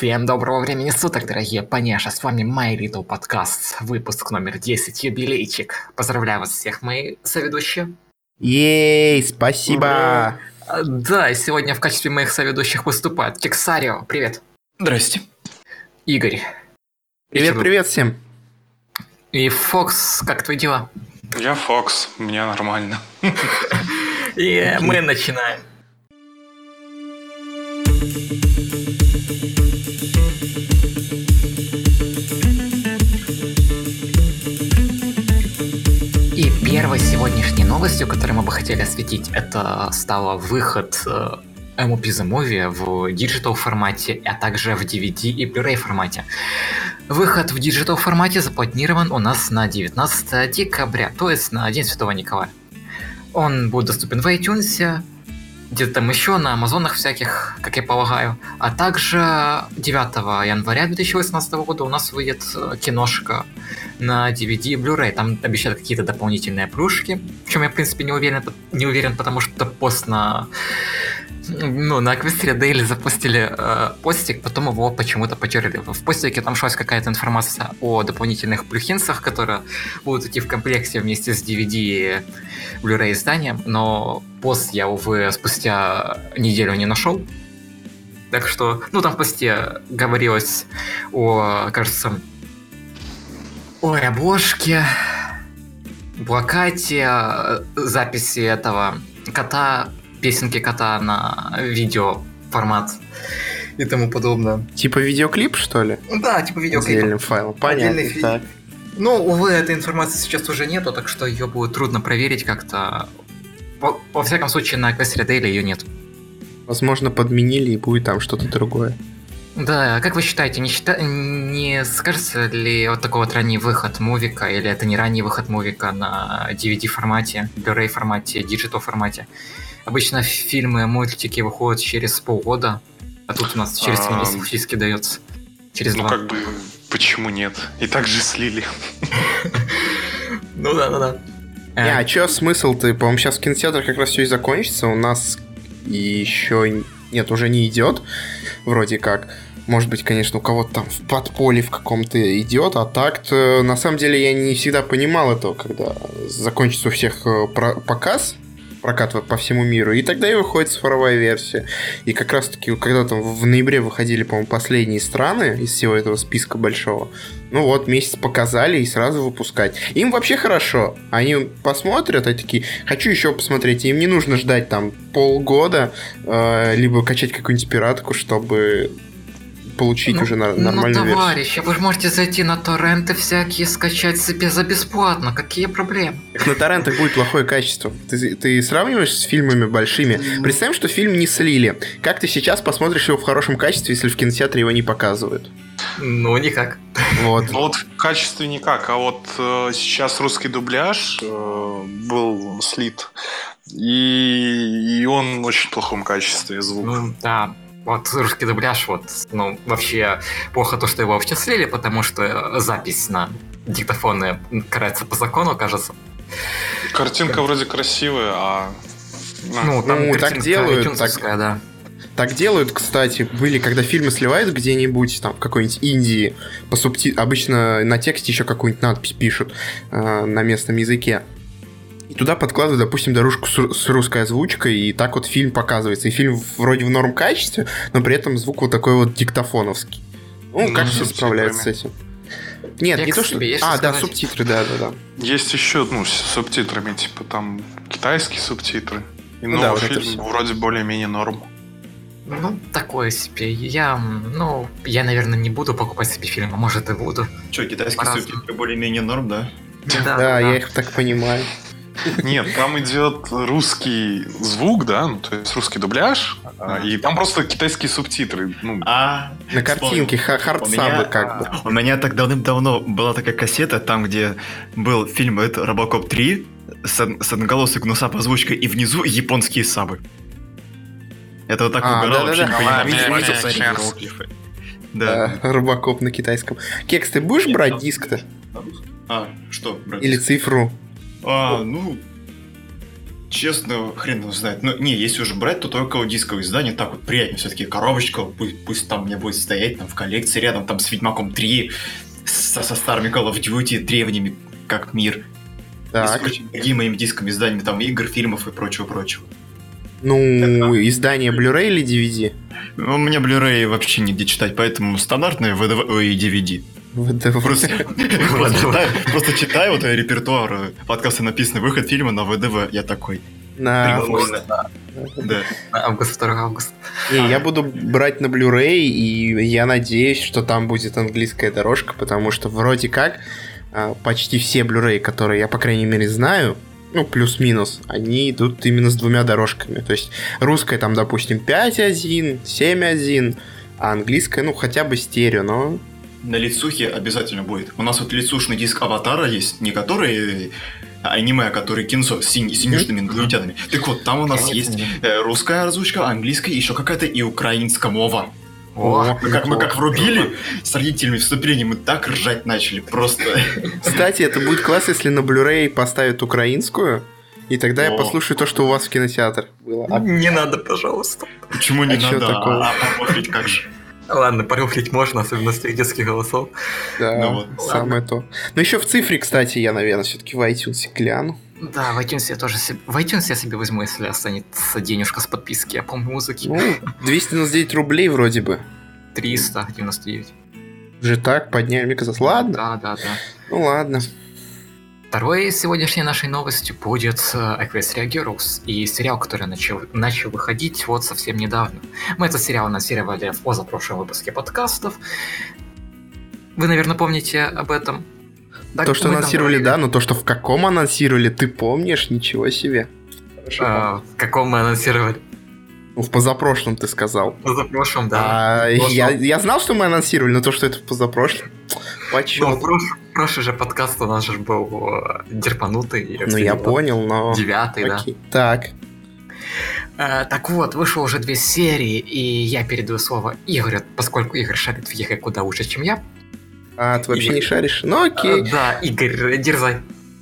Всем доброго времени суток, дорогие поняша, с вами My Little Podcast, выпуск номер 10, юбилейчик. Поздравляю вас всех, мои соведущие. Ей, спасибо! А, Да, и сегодня в качестве моих соведущих выступает Кексарио, привет. Здрасте. Игорь. Привет, Чё- привет всем! И Фокс, как твои дела? Я Фокс, мне нормально. И мы начинаем. Новостью, которую мы бы хотели осветить, это стало выход э, MLP The Movie в digital формате, а также в DVD и Blu-ray формате. Выход в digital формате запланирован у нас на 19 декабря, то есть на День Святого Николая. Он будет доступен в iTunes, где-то там еще на Амазонах всяких, как я полагаю. А также 9 января 2018 года у нас выйдет э, киношка на DVD и Blu-ray. Там обещают какие-то дополнительные плюшки, в чем я, в принципе, не уверен, не уверен потому что пост на ну, на Аквестере Дейли запустили э, постик, потом его почему-то потеряли. В постике там шлась какая-то информация о дополнительных плюхинцах, которые будут идти в комплекте вместе с DVD и Blu-ray изданием, но пост я, увы, спустя неделю не нашел. Так что, ну, там в посте говорилось о, кажется, ой, обложке, плакате, э, записи этого кота, песенки кота на видео формат и тому подобное. Типа видеоклип, что ли? Да, типа видеоклип. Отдельным файлом. Понятно. Отдельный так. Ну, увы, этой информации сейчас уже нету, так что ее будет трудно проверить как-то. Во, во всяком случае, на Equestria Daily ее нет. Возможно, подменили и будет там что-то другое. Да, как вы считаете, не, счита... не скажется ли вот такой вот ранний выход мувика, или это не ранний выход мувика на DVD формате, Blu-ray формате, digital формате? Обычно фильмы, мультики выходят через полгода, а тут у нас через три А, месяца фактически дается. Через Ну два. как бы, почему нет? И так же слили. Ну да, да, да. Не, а чё смысл-то? По-моему, сейчас в кинотеатрах как раз все и закончится. У нас еще... Нет, уже не идет. Вроде как. Может быть, конечно, у кого-то там в подполе в каком-то идет, а так-то на самом деле я не всегда понимал этого, когда закончится у всех э, про- показ, прокат по всему миру, и тогда и выходит цифровая версия. И как раз-таки, когда там в ноябре выходили, по-моему, последние страны из всего этого списка большого, ну вот, месяц показали и сразу выпускать. Им вообще хорошо. Они посмотрят, и такие, хочу еще посмотреть. Им не нужно ждать там полгода, э, либо качать какую-нибудь пиратку, чтобы получить Ну, уже на- ну, нормальную версию. товарищи, вы же можете зайти на торренты всякие, скачать себе за бесплатно. Какие проблемы? Так на торрентах будет плохое качество. Ты, ты сравниваешь с фильмами большими. Представим, что фильм не слили. Как ты сейчас посмотришь его в хорошем качестве, если в кинотеатре его не показывают? Ну, никак. Вот. Ну вот в качестве никак, а вот э, сейчас русский дубляж э, был слит. И, и он в очень плохом качестве звук. Ну, да. Вот русский дубляж, вот, ну, вообще плохо то, что его вообще слили, потому что запись на диктофоны карается по закону, кажется. Картинка вроде красивая, а... ну, там Ну, так делают, iTunes-овская, да. Так делают, кстати, были, когда фильмы сливают где-нибудь, там, в какой-нибудь Индии, по субти... обычно на тексте еще какую-нибудь надпись пишут э, на местном языке. И туда подкладывают, допустим, дорожку с, с русской озвучкой, и так вот фильм показывается. И фильм вроде в норм качестве, но при этом звук вот такой вот диктофоновский. Ну, Ну, как все справляются с этим? Нет, не Текст то, что... тебе есть А, что да, сказать? субтитры, да-да-да. Есть еще, ну, с субтитрами, типа там китайские субтитры. И Ну новый да, вот это фильм всё. вроде более-менее норм. Ну, такое себе. Я, ну, я, наверное, не буду покупать себе фильм, а может и буду. Че, китайские субтитры более-менее норм, да? Да, я их так понимаю. Нет, там идет русский звук, да, ну, то есть русский дубляж, а, и там просто китайские субтитры. Ну, А, На картинке хардсабы как бы. у меня так давным-давно была такая кассета, там, где был фильм это Робокоп 3 с, с одноголосой гнусап озвучкой, и внизу японские сабы. Это вот так А, угорал, да-да-да. вообще не понимаю, А, видел видел. эти иероглифы. Да. Да, Робокоп на китайском. Кекс, ты будешь брать диск-то? А, что, брат? Или цифру? А, ну... честно, хрен его знает. Ну, не, если уже брать, то только дисковое издание, так вот приятнее. Все-таки коробочка, пусть, пусть там меня будет стоять там в коллекции рядом, там с Ведьмаком 3, со, со старыми Call of Duty, древними, как мир. Так. И с другими моими дисковыми изданиями, там, игр, фильмов и прочего-прочего. Ну, издание Blu-ray или DVD? У меня Blu-ray вообще нигде читать, поэтому стандартные VDV и DVD. ВДВ. Просто, просто читаю, просто читаю вот репертуар э, подкаста написано выход фильма на ВДВ. Я такой. На... Прикольно. Да. Август, 2 августа. Не, я буду брать на Blu-ray, и я надеюсь, что там будет английская дорожка, потому что вроде как а, почти все Blu-ray, которые я, по крайней мере, знаю, ну, плюс-минус, они идут именно с двумя дорожками. То есть русская там, допустим, 5.1, 7.1, а английская, ну, хотя бы стерео, но... На лицухе обязательно будет. У нас вот лицушный диск Аватара есть, не который э, аниме, а который кинцо с синь- синюшными инопланетянами. Так вот, там у нас есть э, русская озвучка, английская, еще какая-то и украинская мова. О, Мы как, мы как врубили с родителями вступление, мы так ржать начали, просто. Кстати, это будет класс, если на Blu-ray поставят украинскую, и тогда я О. послушаю то, что у вас в кинотеатр было. А Не надо, пожалуйста. Почему не А надо? такого? А, а похрить как же? Ладно, порухлить можно, особенно с тех детских голосов. Да, Ну вот. самое то. Ну еще в цифре, кстати, я, наверное, все-таки в iTunes гляну. Да, в iTunes я тоже себе... В iTunes я себе возьму, если останется денежка с подписки Apple музыки. Ну, 299 рублей вроде бы. 399. Уже так подняли, казалось, ладно, Да, да, да. ну ладно. Второй сегодняшней нашей новостью будет э, Equestria Girls и сериал, который начал, начал выходить вот совсем недавно. Мы этот сериал анонсировали в позапрошлом выпуске подкастов. Вы, наверное, помните об этом. Так, то, что анонсировали, да, но то, что в каком анонсировали, ты помнишь? Ничего себе. А, в каком мы анонсировали? Ну, в позапрошлом ты сказал. В позапрошлом, да. А, прошлом. я, я знал, что мы анонсировали, но то, что это в позапрошлом, Ну, почет. прош- прошлый же подкаст у нас же был э, дерпанутый. Ну, я понял, но... Девятый, да. Окей. Так, Э, так вот, вышло уже две серии, и я передаю слово Игорю, поскольку Игорь шарит в ЕГ куда лучше, чем я. а ты вообще не шаришь? Ну, окей. Э, да, Игорь, дерзай.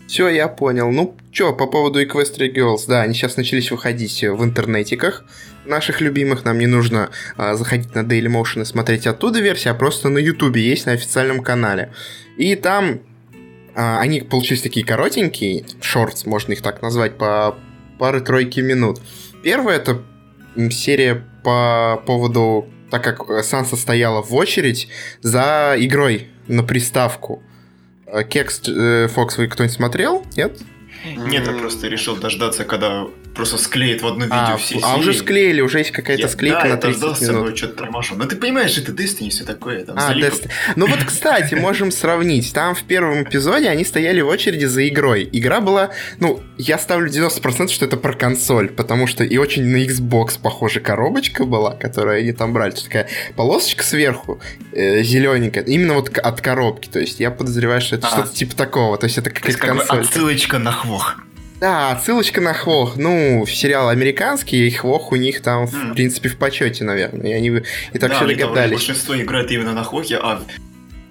Все, я понял. Ну, чё, по поводу Equestria Girls, да, они сейчас начались выходить в интернетиках наших любимых. Нам не нужно а, заходить на Dailymotion и смотреть оттуда версия, а просто на Ютубе есть на официальном канале. И там а, они получились такие коротенькие, шортс, можно их так назвать, по пары-тройки минут. Первая это серия по поводу, так как Санса стояла в очередь за игрой на приставку. Э, Кекс э, Фокс вы кто-нибудь смотрел? Нет? Нет, я просто решил дождаться, когда просто склеит в одно видео А, все а уже склеили, уже есть какая-то Я- склейка да, на я 30 дождался, минут. но что-то тормошу. Ну ты понимаешь, это Destiny все такое. Там, А. Destiny. Ну вот, кстати, можем сравнить. Там в первом эпизоде они стояли в очереди за игрой. Игра была, ну, я ставлю 90%, что это про консоль, потому что и очень на Xbox похожа коробочка была, которую они там брали. Такая полосочка сверху, зелененькая, именно вот от коробки. То есть я подозреваю, что это А. что-то типа такого. То есть это какая-то как бы консоль. отсылочка на хвох. Да, отсылочка на Хвох. Ну, сериал американский, и Хвох у них там, в Мгм. принципе, в почете, наверное. И они и так да, все догадались. большинство играет именно на хвохе, а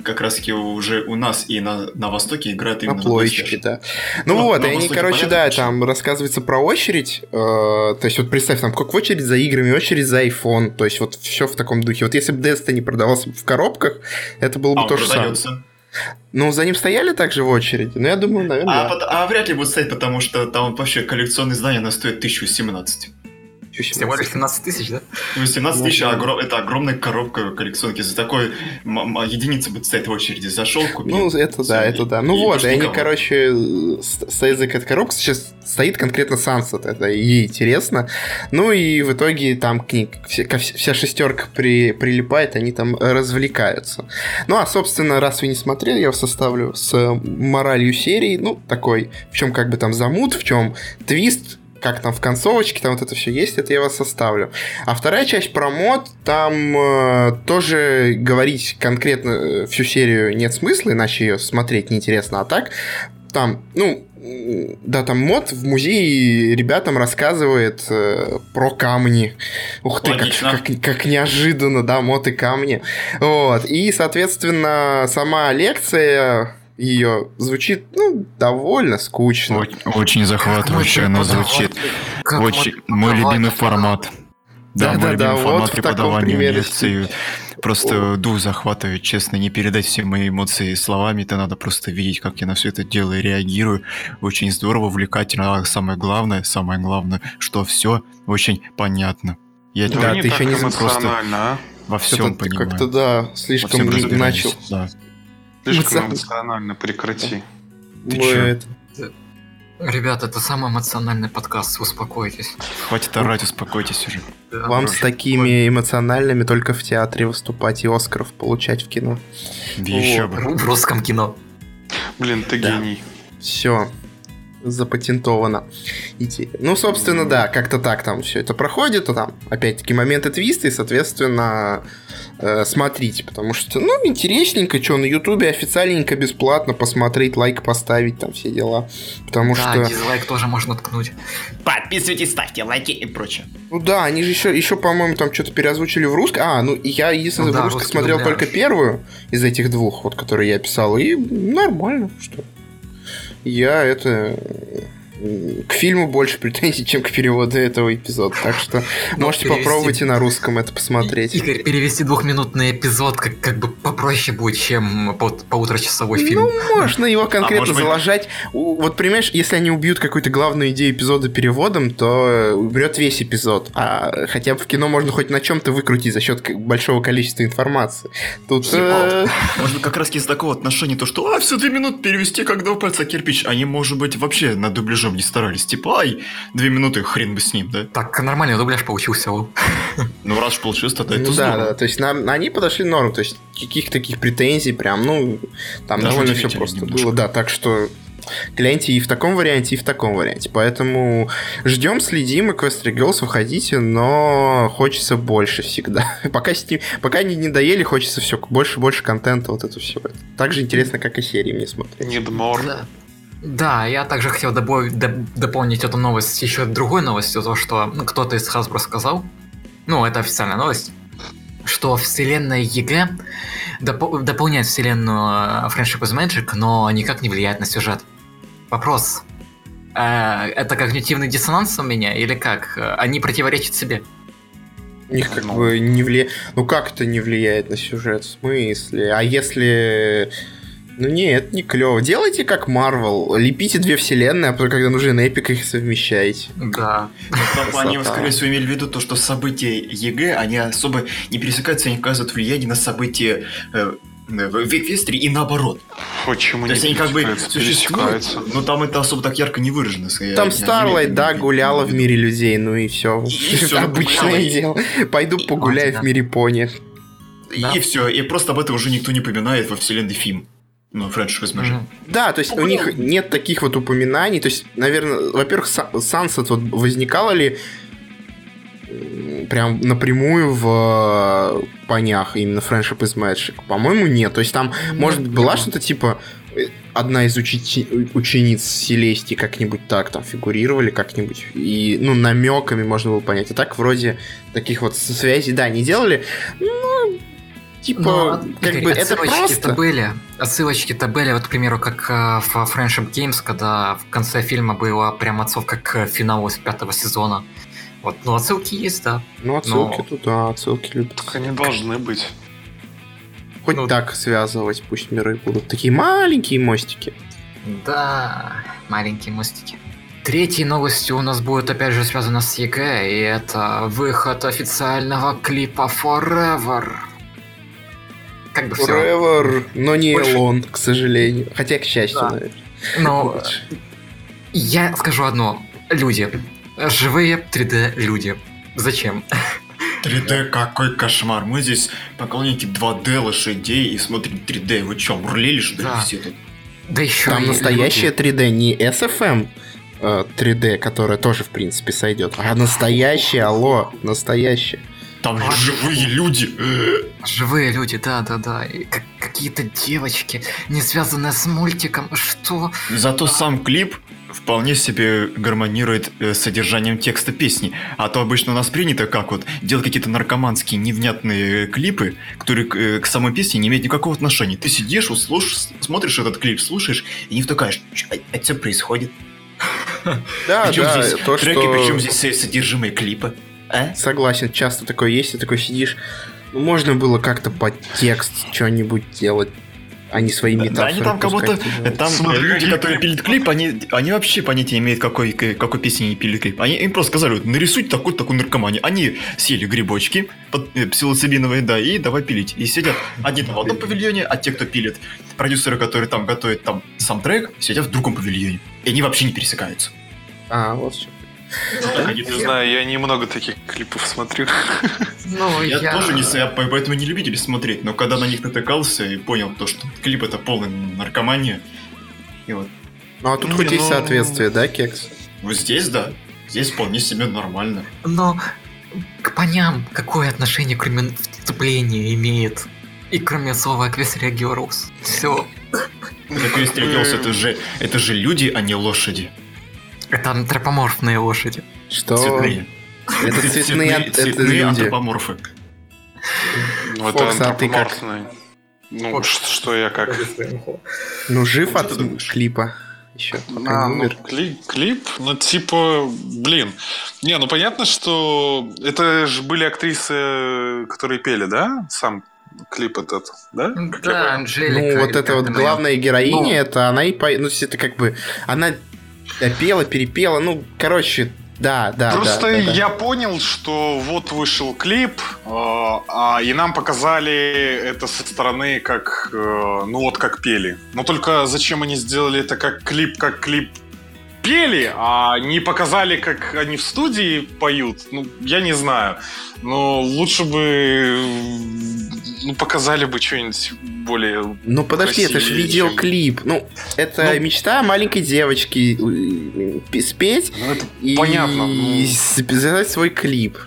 как раз таки уже у нас и на, на Востоке играют На именно плоечке, PlayStation. да. Ну Ну, вот, на и они, Востоке короче, понятно, да, почему. там рассказывается про очередь. э, то есть, вот представь, там как очередь за играми, очередь за iPhone. То есть, вот все в таком духе. Вот если бы Destiny продавался в коробках, это было бы А, то же самое. Ну, за ним стояли также в очереди? Ну, я думаю, наверное, А, да. а вряд ли будет стоять, потому что там вообще коллекционное издание она стоит 1017. Всего лишь 17 тысяч, да? 18 тысяч, Ну, а огром- это огромная коробка коллекционки. За такой м- м- единица будет стоять в очереди. Зашел, купил. Ну, это да, и- это да. Ну и вот, и они, никого. короче, с- стоят за этой коробкой. Сейчас стоит конкретно Сансет, это ей интересно. Ну и в итоге там к ней вся шестерка при, прилипает, они там развлекаются. Ну а, собственно, раз вы не смотрели, я вас составлю с моралью серии. Ну, такой, в чем как бы там замут, в чем твист, как там в концовочке, там вот это все есть, это я вас составлю. А вторая часть про мод, там э, тоже говорить конкретно э, всю серию нет смысла, иначе ее смотреть неинтересно. А так, там, ну, да, там мод в музее ребятам рассказывает э, про камни. Ух ты, как, как, как неожиданно, да, мод и камни. Вот. И, соответственно, сама лекция ее звучит, ну, довольно скучно. Очень, очень захватывающе она звучит. Как Очень, мой любимый формат. Да, Да-да-да, мой любимый вот формат в таком преподавания примере лекций. Просто дух захватывает, честно, не передать все мои эмоции словами, это надо просто видеть, как я на все это дело реагирую. Очень здорово, увлекательно, а самое главное, самое главное, что все очень понятно. Я Да, не ты так еще не просто эмоционально, а? во всем понимаю. как-то, да, слишком начал. да. Слишком Эмоционально. прекрати. Ты Мы чё? это- Ребята, это самый эмоциональный подкаст, успокойтесь. Хватит орать, успокойтесь уже. Да, Вам с такими эмоциональными только в театре выступать и Оскаров получать в кино. Еще Вот. бы. В русском кино. Блин, ты Да. гений. Все запатентовано. Идея. Ну, собственно, да, как-то так там все это проходит, а там, опять-таки, моменты твиста, и, соответственно, э, смотрите, потому что, ну, интересненько, что на Ютубе официальненько, бесплатно посмотреть, лайк поставить, там все дела. Потому да, что, дизлайк тоже можно ткнуть. Подписывайтесь, ставьте лайки и прочее. ну да, они же еще, еще по-моему, там что-то переозвучили в русском. А, ну, я, единственное, Ну да, в русском смотрел дубляж. только первую из этих двух, вот, которые я писал, и нормально, что я это к фильму больше претензий, чем к переводу этого эпизода. Так что Ну, можете перевести- попробовать и на русском это посмотреть. И- Игорь, перевести двухминутный эпизод как, как бы попроще будет, чем по- полуторачасовой фильм. Ну, можно его конкретно может быть- заложать. Вот, понимаешь, если они убьют какую-то главную идею эпизода переводом, то э, умрет весь эпизод. А хотя бы в кино можно хоть на чем-то выкрутить за счет большого количества информации. Тут... э, быть, как раз из такого отношения, то, что а, все две минуты перевести, как два пальца кирпич. Они, может быть, вообще над дубляжом не старались. Типа, ай, две минуты, хрен бы с ним, да? Так, нормальный дубляж получился. Ну, раз уж получилось, тогда Ну это да, здорово. да, то есть на- они подошли норм, то есть каких таких претензий прям, ну, там Даже довольно все просто немножко. было, да, так что гляньте и в таком варианте, и в таком варианте. Поэтому ждем, следим, и Questry Girls выходите, но хочется больше всегда. Пока, сти- пока не, не доели, хочется все больше больше контента, вот это все. Так же интересно, как и серии мне смотреть. Need more. Да. Да, я также хотел добавить- доп- дополнить эту новость еще другой новостью, то что ну, кто-то из Hasbro сказал, ну, это официальная новость, что вселенная ЕГ допо- дополняет вселенную э, Friendship is Magic, но никак не влияет на сюжет. Вопрос. э, это когнитивный диссонанс у меня или как? Они противоречат себе. У них как бы не влияет... Ну как это не влияет на сюжет? В смысле? А если... Ну нет, не клево. Делайте как Marvel. Лепите две вселенные, а потом, когда нужен эпик, их совмещайте. Да. Там они, скорее всего, имели в виду то, что события ЕГ, они особо не пересекаются, они оказывают влияние на события э, в Эквестрии и наоборот. Почему То не есть они как бы пересекаются? существуют, но там это особо так ярко не выражено. скорее. Там они- да, гуляла в мире людей, ну и все. И всё, Обычное гуляла. дело. Пойду погуляю в мире пони. И, все, и просто об этом уже никто не поминает во вселенной фильм. Ну, is Magic. Мгм. Да, то есть у них нет таких вот упоминаний. То есть, наверное, во-первых, Са- Sunset вот возникало ли прям напрямую в э, понях именно Friendship is Magic? По-моему, нет. То есть там, может быть, была нет. что-то типа э, одна из учити- учениц Селестии как-нибудь так там фигурировали как-нибудь. И, ну, намеками можно было понять. А так вроде таких вот связей, да, не делали. Ну, типа, Но, как Игорь, бы это отсылочки-то просто... были. Отсылочки-то были, вот, к примеру, как э, в Friendship Games, когда в конце фильма была прям отсылка к финалу с пятого сезона. Вот, ну, отсылки есть, да. Ну, отсылки Но- туда, отсылки любят. Так они должны быть. Хоть Ну- так связывать, пусть миры будут. Такие маленькие мостики. Да, маленькие мостики. Третьей новостью у нас будет опять же связано с ЕГЭ, и это выход официального клипа Forever. Как бы все. Forever, но не Больше- Элон, к сожалению. Хотя, к счастью, Да. наверное. Но Лучше. я скажу одно. Люди. Живые 3D люди. Зачем? 3D какой кошмар. Мы здесь поклонники 2D лошадей и смотрим 3D. Вы чё, бурлили, что ли, Да. все тут? Да еще Там настоящее люди. 3D, не SFM э, 3D, которая тоже, в принципе, сойдет. А настоящее, алло, настоящее. Там Ладно. живые люди. Живые люди, да, да, да. И как- какие-то девочки, не связанные с мультиком. Что? Зато сам клип вполне себе гармонирует э, с содержанием текста песни. А то обычно у нас принято как вот делать какие-то наркоманские невнятные клипы, которые к, э, к самой песне не имеют никакого отношения. Ты сидишь, слушаешь, смотришь этот клип, слушаешь, и не втыкаешь, а, а что происходит? Да, Причем да, здесь то, треки, что... причем здесь э, содержимое клипа? А? Согласен, часто такое есть, и такой сидишь. Ну, можно было как-то под текст что-нибудь делать, а не свои Да, метафоры. они там как будто... Там Смотри, э, люди, какие которые пилят клип, они, они вообще понятия не имеют, какой, какой песни они пилят клип. Они им просто сказали, вот, нарисуйте такой-то такой наркомане. Они съели грибочки под, э, псилоцибиновые, да, и давай пилить. И сидят одни там в одном павильоне, а те, кто пилит, продюсеры, которые там готовят там сам трек, сидят в другом павильоне. И они вообще не пересекаются. А, вот Не знаю, я немного таких клипов смотрю. Ну, Я, тоже не я по- поэтому не любитель смотреть, но когда на них натыкался и понял то, что клип это полная наркомания, и вот Ну, а тут Не, хоть есть ну- соответствие, да, Кекс? вот здесь, да, здесь вполне себе нормально. Но к парням какое отношение, кроме вступления, имеет? И кроме слова Аквесрегиорус. Все. Региос, это же, это же люди, а не лошади. Это антропоморфные лошади. Что? Цветные. Это цветные, ан- это цветные люди. антропоморфы. Ну, это а как? антропоморфный. Ну, что я как? Ну, жив от клипа. Еще А, ну, клип, клип, ну, типа, блин. Не, ну, понятно, что это же были актрисы, которые пели, да? Сам клип этот, да? Как Да? Анжелика. Ну, вот эта вот главная героиня, Ну. это она и по... Ну, это как бы... Она пела, перепела, ну, короче, да, да, Просто да, да, да. я понял, что вот вышел клип, э, а, и нам показали это со стороны, как, э, ну вот как пели. Но только зачем они сделали это как клип, как клип пели, а не показали, как они в студии поют? Ну, я не знаю. Но лучше бы ну, показали бы что-нибудь более... Ну подожди, это же видеоклип. Ну, это Ну. мечта маленькой девочки э, э, спеть Ну, это и понятно. ну. записать свой клип.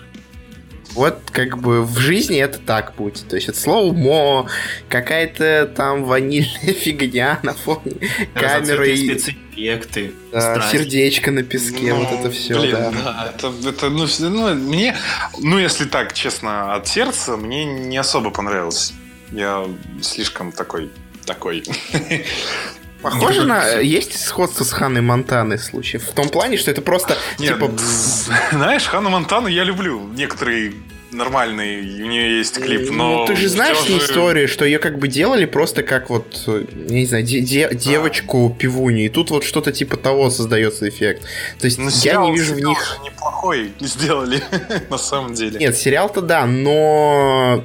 Вот как бы в жизни это так будет. То есть это слово мо, какая-то там ванильная фигня на фоне камеры, и, спецэффекты, да, страсти. сердечко на песке, Ну, вот это все, блин, да. это, это, ну, ну, мне, ну, если так, честно, от сердца, мне не особо понравилось. Я слишком такой, такой. Похоже на... Есть сходство с Ханной Монтаной случай? В том плане, что это просто, Нет, типа... знаешь, Ханну Монтану я люблю. Некоторые нормальные, у нее есть клип, но... Ну, ты же знаешь же- историю, что ее как бы делали просто как вот, э, я не знаю, де- де- девочку пивуню, и тут вот что-то типа того создается эффект. То есть Ну, я сериал- не вижу в них... неплохой сделали, на самом деле. Нет, сериал-то да, но...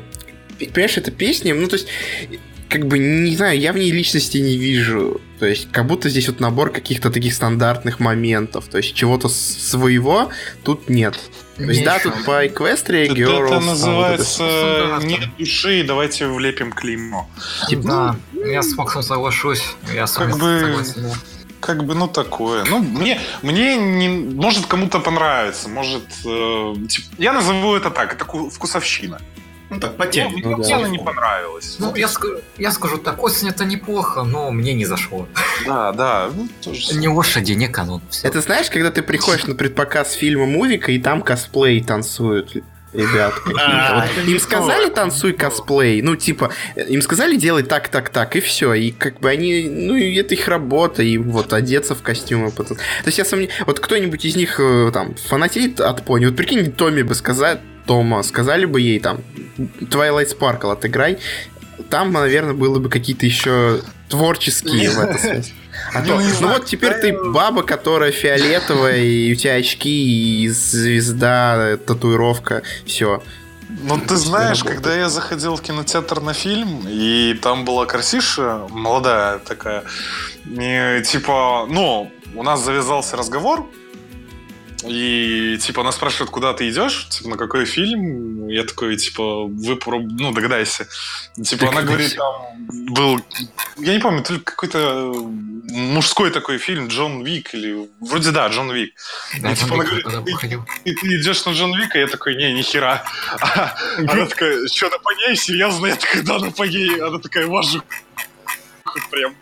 Понимаешь, это песни, ну то есть, как бы, не знаю, я в ней личности не вижу. То есть, как будто здесь вот набор каких-то таких стандартных моментов. То есть, чего-то своего тут нет. То есть, да, тут по Эквестрии, Это, Girls, это вот называется всё. «Нет души, давайте влепим клеймо». Типа, Да, я с Фоксом соглашусь. Я с Как бы- согласен. Как бы, ну, такое. Ну, мне, мне не... Может, кому-то понравится. Может, э, тип- я назову это так. Это ку- вкусовщина. Ну так, Ну, потянет. мне да. она не понравилась. Ну, я, я скажу так, осень это неплохо, но мне не зашло. Да, да. Ну, тоже... Не лошади, не канон. Всё. Это знаешь, когда ты приходишь на предпоказ фильма Мувика, и там косплей танцуют ребят какие-то. А, Вот им сказали то. танцуй косплей, ну типа им сказали делать так, так, так и все, и как бы они, ну и это их работа, и вот одеться в костюмы. потом. То есть я сомневаюсь, вот кто-нибудь из них э, там фанатеет от пони, вот прикинь, Томми бы сказать, Тома, сказали бы ей там Twilight Sparkle отыграй, там, наверное, было бы какие-то еще творческие в этой связи. А то, Ну, вот теперь ты баба, которая фиолетовая, и у тебя очки, и звезда, татуировка, все. Ну, ты знаешь, когда я заходил в кинотеатр на фильм, и там была красиша, молодая такая, и, типа, ну, у нас завязался разговор, и, типа, она спрашивает, куда ты идешь, типа, на какой фильм, я такой, типа, вы, проб- ну, догадайся. Типа, она говорит, там был, я не помню, то ли какой-то мужской такой фильм, Джон Вик, или, вроде да, Джон Вик. Да, и, типа, она говорит, ты- и ты идешь на Джон Вика, я такой, не, нихера. А Она такая, что, на ней? Серьезно? Я такой, да, на ней. Она такая, вожу. Прям.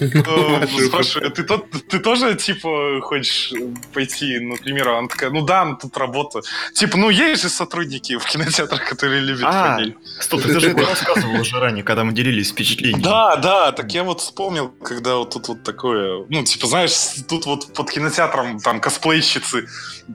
Э, Спрашиваю, ты, тоже, типа, хочешь пойти, например, она такая, ну да, ну тут работа. Типа, ну есть же сотрудники в кинотеатрах, которые любят А, фамилию. Стоп, ты же это рассказывал уже ранее, когда мы делились впечатлениями. Да, да, так я вот вспомнил, когда вот тут вот такое, ну, типа, знаешь, тут вот под кинотеатром там косплейщицы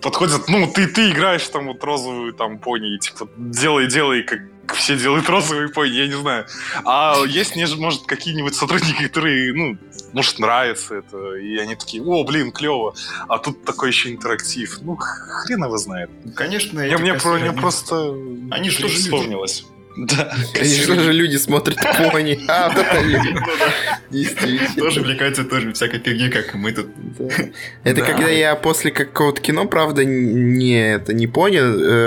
подходят, ну, ты, ты играешь там вот розовую там пони, и, типа, делай, делай, как все делают розовые пони, я не знаю. А есть, может, какие-нибудь сотрудники, которые, ну, может, нравится это, и они такие, о, блин, клево, а тут такой еще интерактив. Ну, хрен его знает. Конечно, Я, мне, про, мне просто Они же тоже люди. Да, Конечно же, люди смотрят пони. А, вот это. Действительно. Тоже увлекаются тоже всякой фигней, как и мы тут. Это Да. когда я после какого-то кино, правда, не это не понял,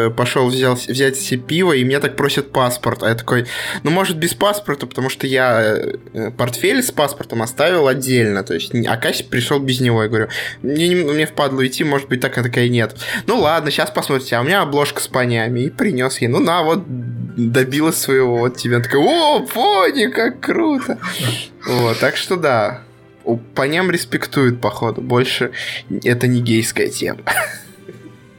э, пошел взял, взять себе пиво, и меня так просят паспорт. А я такой, ну, может, без паспорта, потому что я э, портфель с паспортом оставил отдельно. То есть, а Кася пришел без него. Я говорю, мне, не- мне впадло идти, может быть, так, а такая нет. Ну ладно, сейчас посмотрите, а у меня обложка с понями. И принес ей. Ну на, вот добилась своего, вот тебе. Она такая, о, пони, как круто. Вот, так что да. У поням респектуют, походу. Больше это не гейская тема.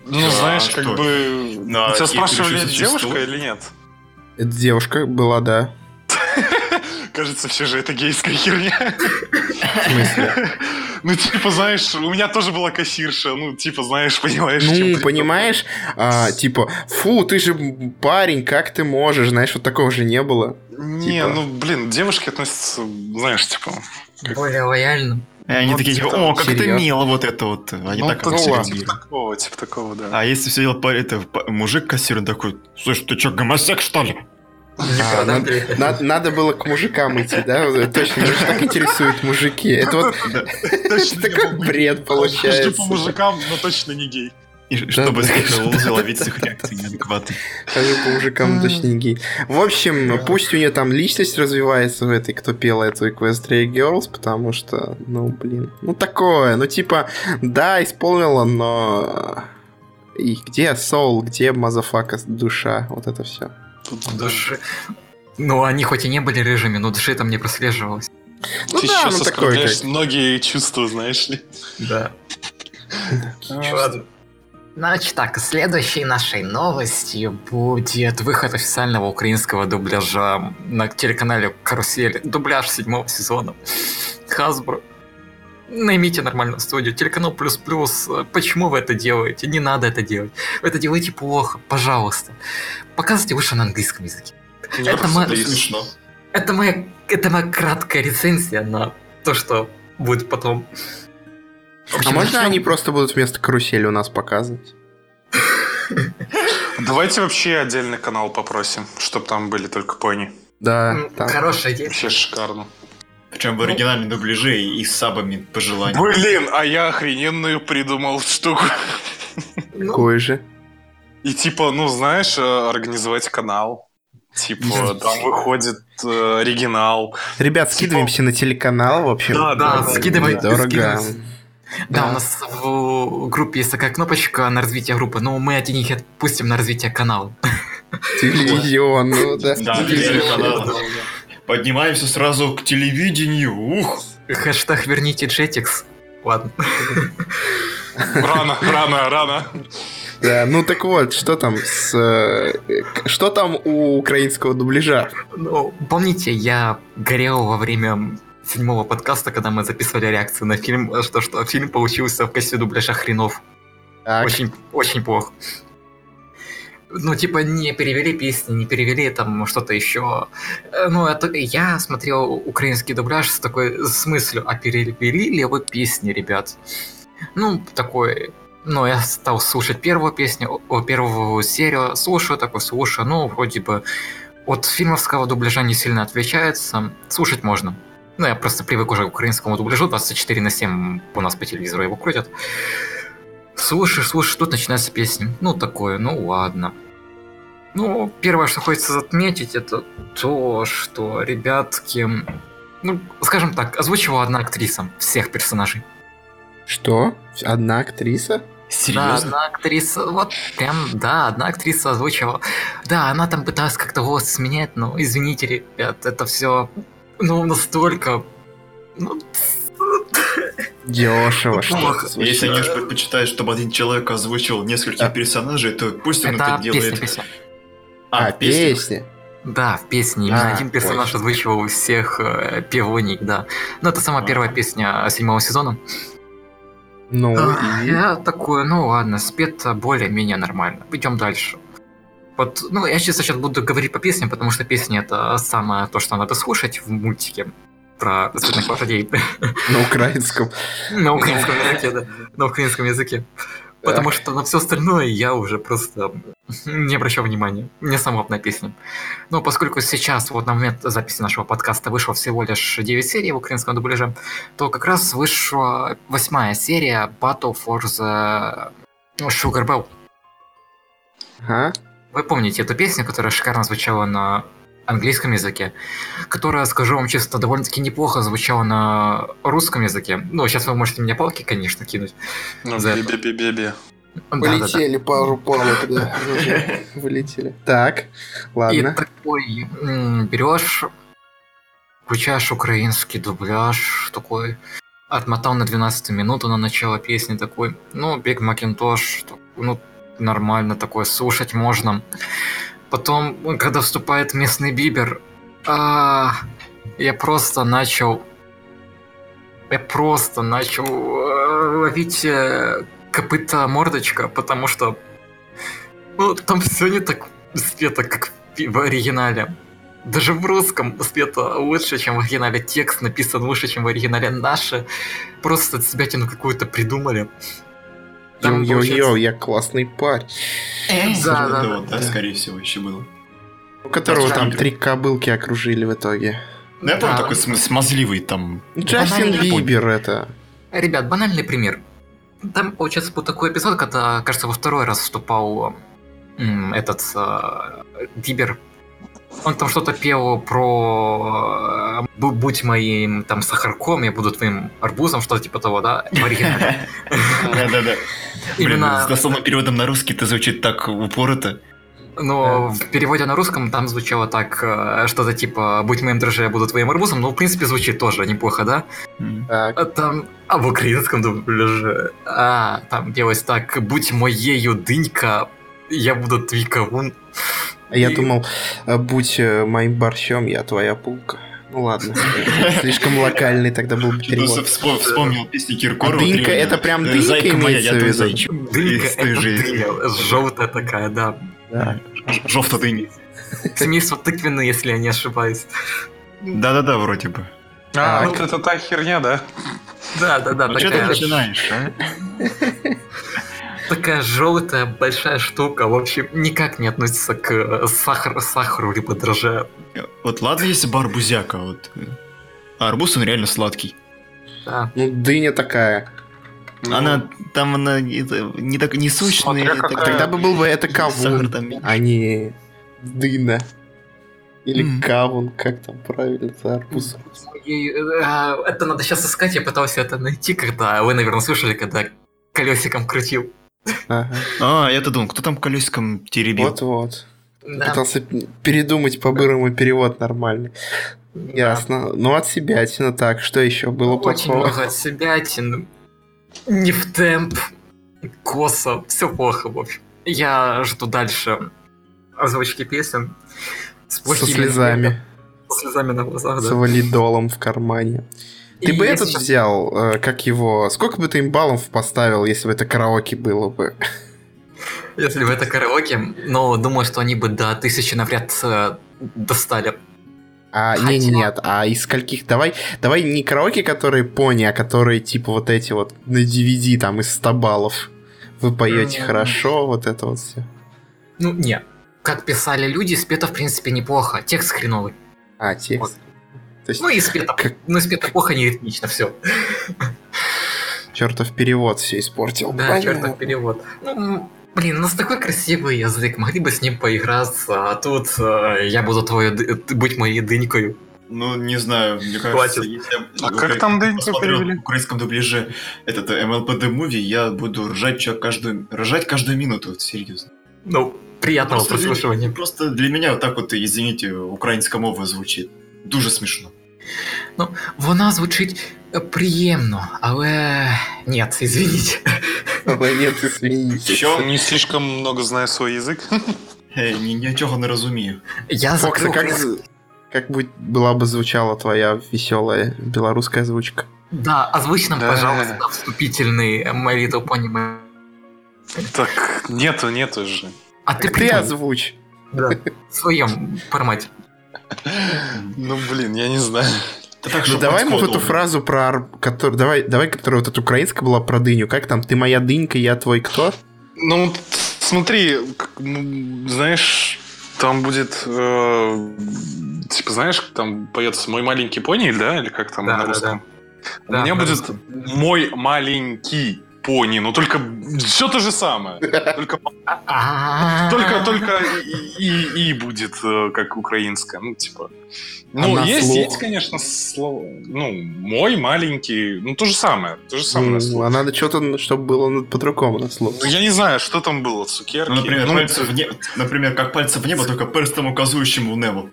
Ну, Да, знаешь, как бы... Тебя спрашивали, это девушка или нет? Это девушка была, да. Кажется, все же это гейская херня. В смысле? Ну, типа, знаешь, у меня тоже была кассирша. Ну, типа, знаешь, понимаешь, чем Ну, ты- понимаешь, а, типа, фу, ты же парень, как ты можешь? Знаешь, вот такого же не было. Не, типа. ну, блин, девушки относятся, знаешь, типа... Более лояльно. И они Ну, такие, типа, о, как ты серьезно. мило вот это вот. Они ну, так ну, вот типа, ладно. типа такого, типа такого, да. А если все дело по это, мужик кассир он такой, слушай, ты что, гомосек что ли? А, надо, надо- надо было к мужикам идти, да? Точно, меня же так интересуют мужики. Это вот такой бред Хожу получается. по мужикам, но точно не гей. И чтобы ловить с их реакцией неадекватной. Хожу по мужикам, точно не гей. В общем, пусть у нее там личность развивается в этой, кто пел эту Equestria Girls, потому что, ну, блин, ну такое, ну типа, да, исполнила, но... И где soul, где motherfucka душа, вот это все. Тут Души. Ну, они хоть и не были рыжими, но души там не прослеживалось. Ну Ты да, ну такое как. многие чувства, знаешь ли. Да. Значит так, следующей нашей новостью будет выход официального украинского дубляжа на телеканале Карусель. Дубляж седьмого сезона. Hasbro. Наймите нормальную студию. Телеканал Плюс Плюс. Почему вы это делаете? Не надо это делать. Вы это делаете плохо. Пожалуйста. Показывайте выше на английском языке. Это мы- Это смешно. Это моя, это моя краткая рецензия на то, что будет потом. А общем, можно начнем. они просто будут вместо карусели у нас показывать? Давайте вообще отдельный канал попросим, чтобы там были только пони. Да, там. Хорошая идея. Вообще шикарно. Причем в оригинальном дубляже и с сабами по желанию. Блин, а я охрененную придумал штуку. Ну, Какой же? И типа, ну знаешь, э, организовать канал. Типа, там выходит э, оригинал. Ребят, скидываемся на телеканал, в общем. Да, да, да, скидывай- Дорого. скидывайся. Да, Да. у нас в группе есть такая кнопочка на развитие группы, но мы один их отпустим на развитие канала. Телевизионную, да. Да, телевизионный канал. Поднимаемся сразу к телевидению. Ух! Хэштег верните Jetix. Ладно. Рано, рано, рано. Да, ну так вот, что там с... э, Что там у украинского дубляжа? Ну, помните, я горел во время седьмого подкаста, когда мы записывали реакцию на фильм, что, что фильм получился в качестве дубляжа хренов. Так, Очень, очень плохо. Ну, типа, не перевели песни, не перевели там что-то еще. Э, Ну, это я смотрел украинский дубляж с такой с мыслью, а перевели ли вы песни, ребят? Ну, такой... Ну, я стал слушать первую песню, первую серию, слушаю такой, слушаю, ну, вроде бы от фильмовского дубляжа не сильно отличается, слушать можно. Ну, я просто привык уже к украинскому дубляжу, 24 на 7 у нас по телевизору его крутят. Слушаешь, слушаешь, тут начинается песня. Ну, такое, ну ладно. Ну, первое, что хочется отметить, это то, что ребятки... Ну, скажем так, озвучивала одна актриса всех персонажей. что? Одна актриса? Да, Серьезно? одна актриса, вот прям, да, одна актриса озвучивала. Да, она там пыталась как-то голос сменять, но извините, ребят, это все, ну, настолько Ну, Дешево, что Плохо. это Если. Ниш предпочитает, чтобы один человек озвучил нескольких А. персонажей, то пусть он это это песня, делает. песня. А, песня. песни. Да, в песне. Именно А, один персонаж озвучивал всех э, да. Ну, это самая А. первая песня седьмого сезона. Ну, А, и... Я такой, ну ладно, спето более-менее нормально. Идем дальше. Вот, ну, я чисто сейчас буду говорить по песням, потому что песни это самое то, что надо слушать в мультике про цветных лошадей на украинском. на украинском языке, да. На украинском языке. Потому что на все остальное я уже просто не обращал внимания. Мне сама одна песня. Но поскольку сейчас, вот на момент записи нашего подкаста, вышло всего лишь 9 серий в украинском дубляже, то как раз вышла восьмая серия Battle for the Sugar Bell. Ага. Вы помните эту песню, которая шикарно звучала на английском языке, которая, скажу вам честно, довольно-таки неплохо звучала на русском языке. Ну, сейчас вы можете мне палки, конечно, кинуть. Ну, бе-бе-бе-бе. Да-да-да. Полетели пару палок, да. Вылетели. Так, И ладно. такой м, берешь, включаешь украинский дубляж, такой, отмотал на 12 минуту на начало песни, такой, ну, Биг Макинтош, ну, нормально такое, слушать можно. Потом, когда вступает местный Бибер, а, я просто начал... Я просто начал э, ловить э, копыта мордочка, потому что ну, там все не так спето, как в оригинале. Даже в русском спето лучше, чем в оригинале. Текст написан лучше, чем в оригинале. Наши просто себятину какую-то придумали. Там получается- я классный парень. Да, да, Вот, да, да. скорее всего, еще было. У которого Да, там да. три кобылки окружили в итоге. Ну, я помню, Да. такой см- смазливый там. Джастин. Бибер это. Ребят, банальный пример. Там, получается, был такой эпизод, когда, кажется, во второй раз вступал этот э, Бибер. Он там что-то пел про э, «Бу- «Будь моим там сахарком, я буду твоим арбузом», что-то типа того, да, в оригинале. Да-да-да. Блин, Именно- с дословным переводом на русский это звучит так упорото. Но в переводе на русском там звучало так, э, что-то типа «Будь моим дрожжем, я буду твоим арбузом», ну, в принципе, звучит тоже неплохо, да? Так. А там, а в украинском дубляже, а, там делалось так, будь моею дынька, я буду твой кавун. А я И- думал, э, будь э, моим борщом, я твоя пулка. Ну ладно. Слишком локальный тогда был бы Просто перевод. вспом- вспомнил песни А Киркорова. дынька, древние. это прям дынька Зайка моя, имеется я в виду? зайчик. Дынька, это дыня, желтая такая, да. Да. Жовта дыни. Семейство тыквенны, если я не ошибаюсь. Да-да-да, вроде бы. А, вот это та херня, да? Да, да, да, Ну что ты начинаешь, а? такая желтая большая штука, в общем, никак не относится к э, сахар, сахару либо дрожжам. Вот ладно, если бы арбузяка, вот. А арбуз, он реально сладкий. Да. Ну, дыня такая. Ну, Она, там она это, не так, не какая. такая- Тогда бы был бы это кавун, там а не дына. Или Мгм. кавун, как там правильно, за арбуз. Э, это надо сейчас искать, я пытался это найти, когда вы, наверное, слышали, когда колесиком крутил. Ага. А, я-то думал, кто там колесиком теребил? Вот-вот. Да. Пытался передумать по-бырому перевод нормальный. Да. Ясно. Ну, от себя так. Что еще было Очень плохого? много от себя, не в темп, косо, все плохо, в общем. Я жду дальше озвучки песен с Со слезами. Со слезами на глазах, С да. валидолом в кармане. Ты И бы этот сейчас- взял, э, как его... Сколько бы ты им баллов поставил, если бы это караоке было бы? Если бы это караоке, но думаю, что они бы до тысячи навряд э, достали. А, Хотя- не, не, нет, а из скольких? Давай, давай не караоке, которые пони, а которые типа вот эти вот на DVD там из 100 баллов. Вы поете хорошо, вот это вот все. Ну, не. Как писали люди, спето, в принципе, неплохо. Текст хреновый. А, текст. То есть Ну и спето, Как- ну, спето плохо, не ритмично, все. чертов перевод все испортил. Да, Понятно. чертов перевод. Ну, блин, у нас такой красивый язык, могли бы с ним поиграться, а тут э, я буду твою, быть моей дынькой. Ну, не знаю, мне кажется, Хватит. если я А как там дыньку посмотрю перевели? в украинском дубляже этот э, MLPD Movie, я буду ржать чё каждую, ржать каждую минуту, вот, серьезно. Ну, приятного Просто для- прослушивания. Просто для меня вот так вот, извините, украинская мова звучит Дуже смешно. Ну, вона звучить е, приємно, але нет, извините. Але нет, извините. Що? Не слишком много знаю свой язык. Ей, ні, нічого не розумію. Я Фокс, а закрыл... как, з- как бы была бы звучала твоя веселая белорусская озвучка? Да, озвучь нам, Да. пожалуйста, вступительный My Little Pony. My- Так, нету, нету же. А ты Так ты придумай. озвучь. Да, в своем формате. Ну, блин, я не знаю. Та так, Ну давай мы вот эту фразу про... ар- котор- Давай, давай, которая вот эта украинская была про дыню. Как там? Ты моя дынька, я твой кто? Ну, смотри, ну, знаешь, там будет, э, типа, знаешь, там поется «Мой маленький пони», да, или как там Да, на да, русском? У Да, меня будет. «Мой маленький пони», но только все то же самое. Только, только, только и, и- и будет э, как украинская, ну, типа... Ну, на есть, слух? есть, конечно, слово. Ну, мой маленький, ну, то же самое. То же самое. на М, слух. А надо что-то, чтобы было на- по-другому на слух. Ну, я не знаю, что там было, цукерки. Ну, например, Ну, пальцы в небо, например, как пальцы в небо, только перстом указующим в небо.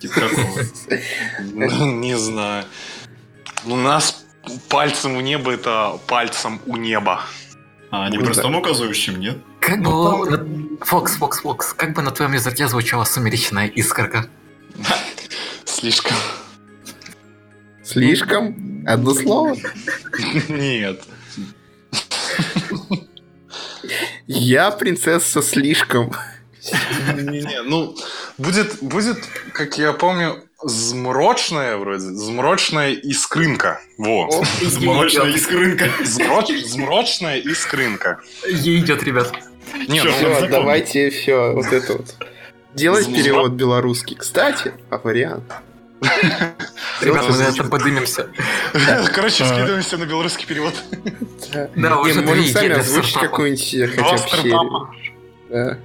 Типа такого. Не знаю. У нас пальцем у неба это пальцем у неба. А, не Ну, перстом указующим, нет? Как бы... на- Фокс, Фокс, Фокс, как бы на твоем языке звучала сумеречная искорка? Слишком. Слишком? Одно слово? Нет. Я принцесса слишком. Не, ну, будет, будет, как я помню, змрочная вроде, змрочная искрынка. Во. Молочная искрынка. Змроч- змрочная искрынка. Ей идет, ребят. Не, Чё, ну, Все, запомни. давайте все, вот это вот. Делай Зм- перевод белорусский. Кстати, а вариант. Ребят, мы на этом подымемся. Короче, скидываемся на белорусский перевод. Да, уже можем сами озвучить какую-нибудь хотя бы.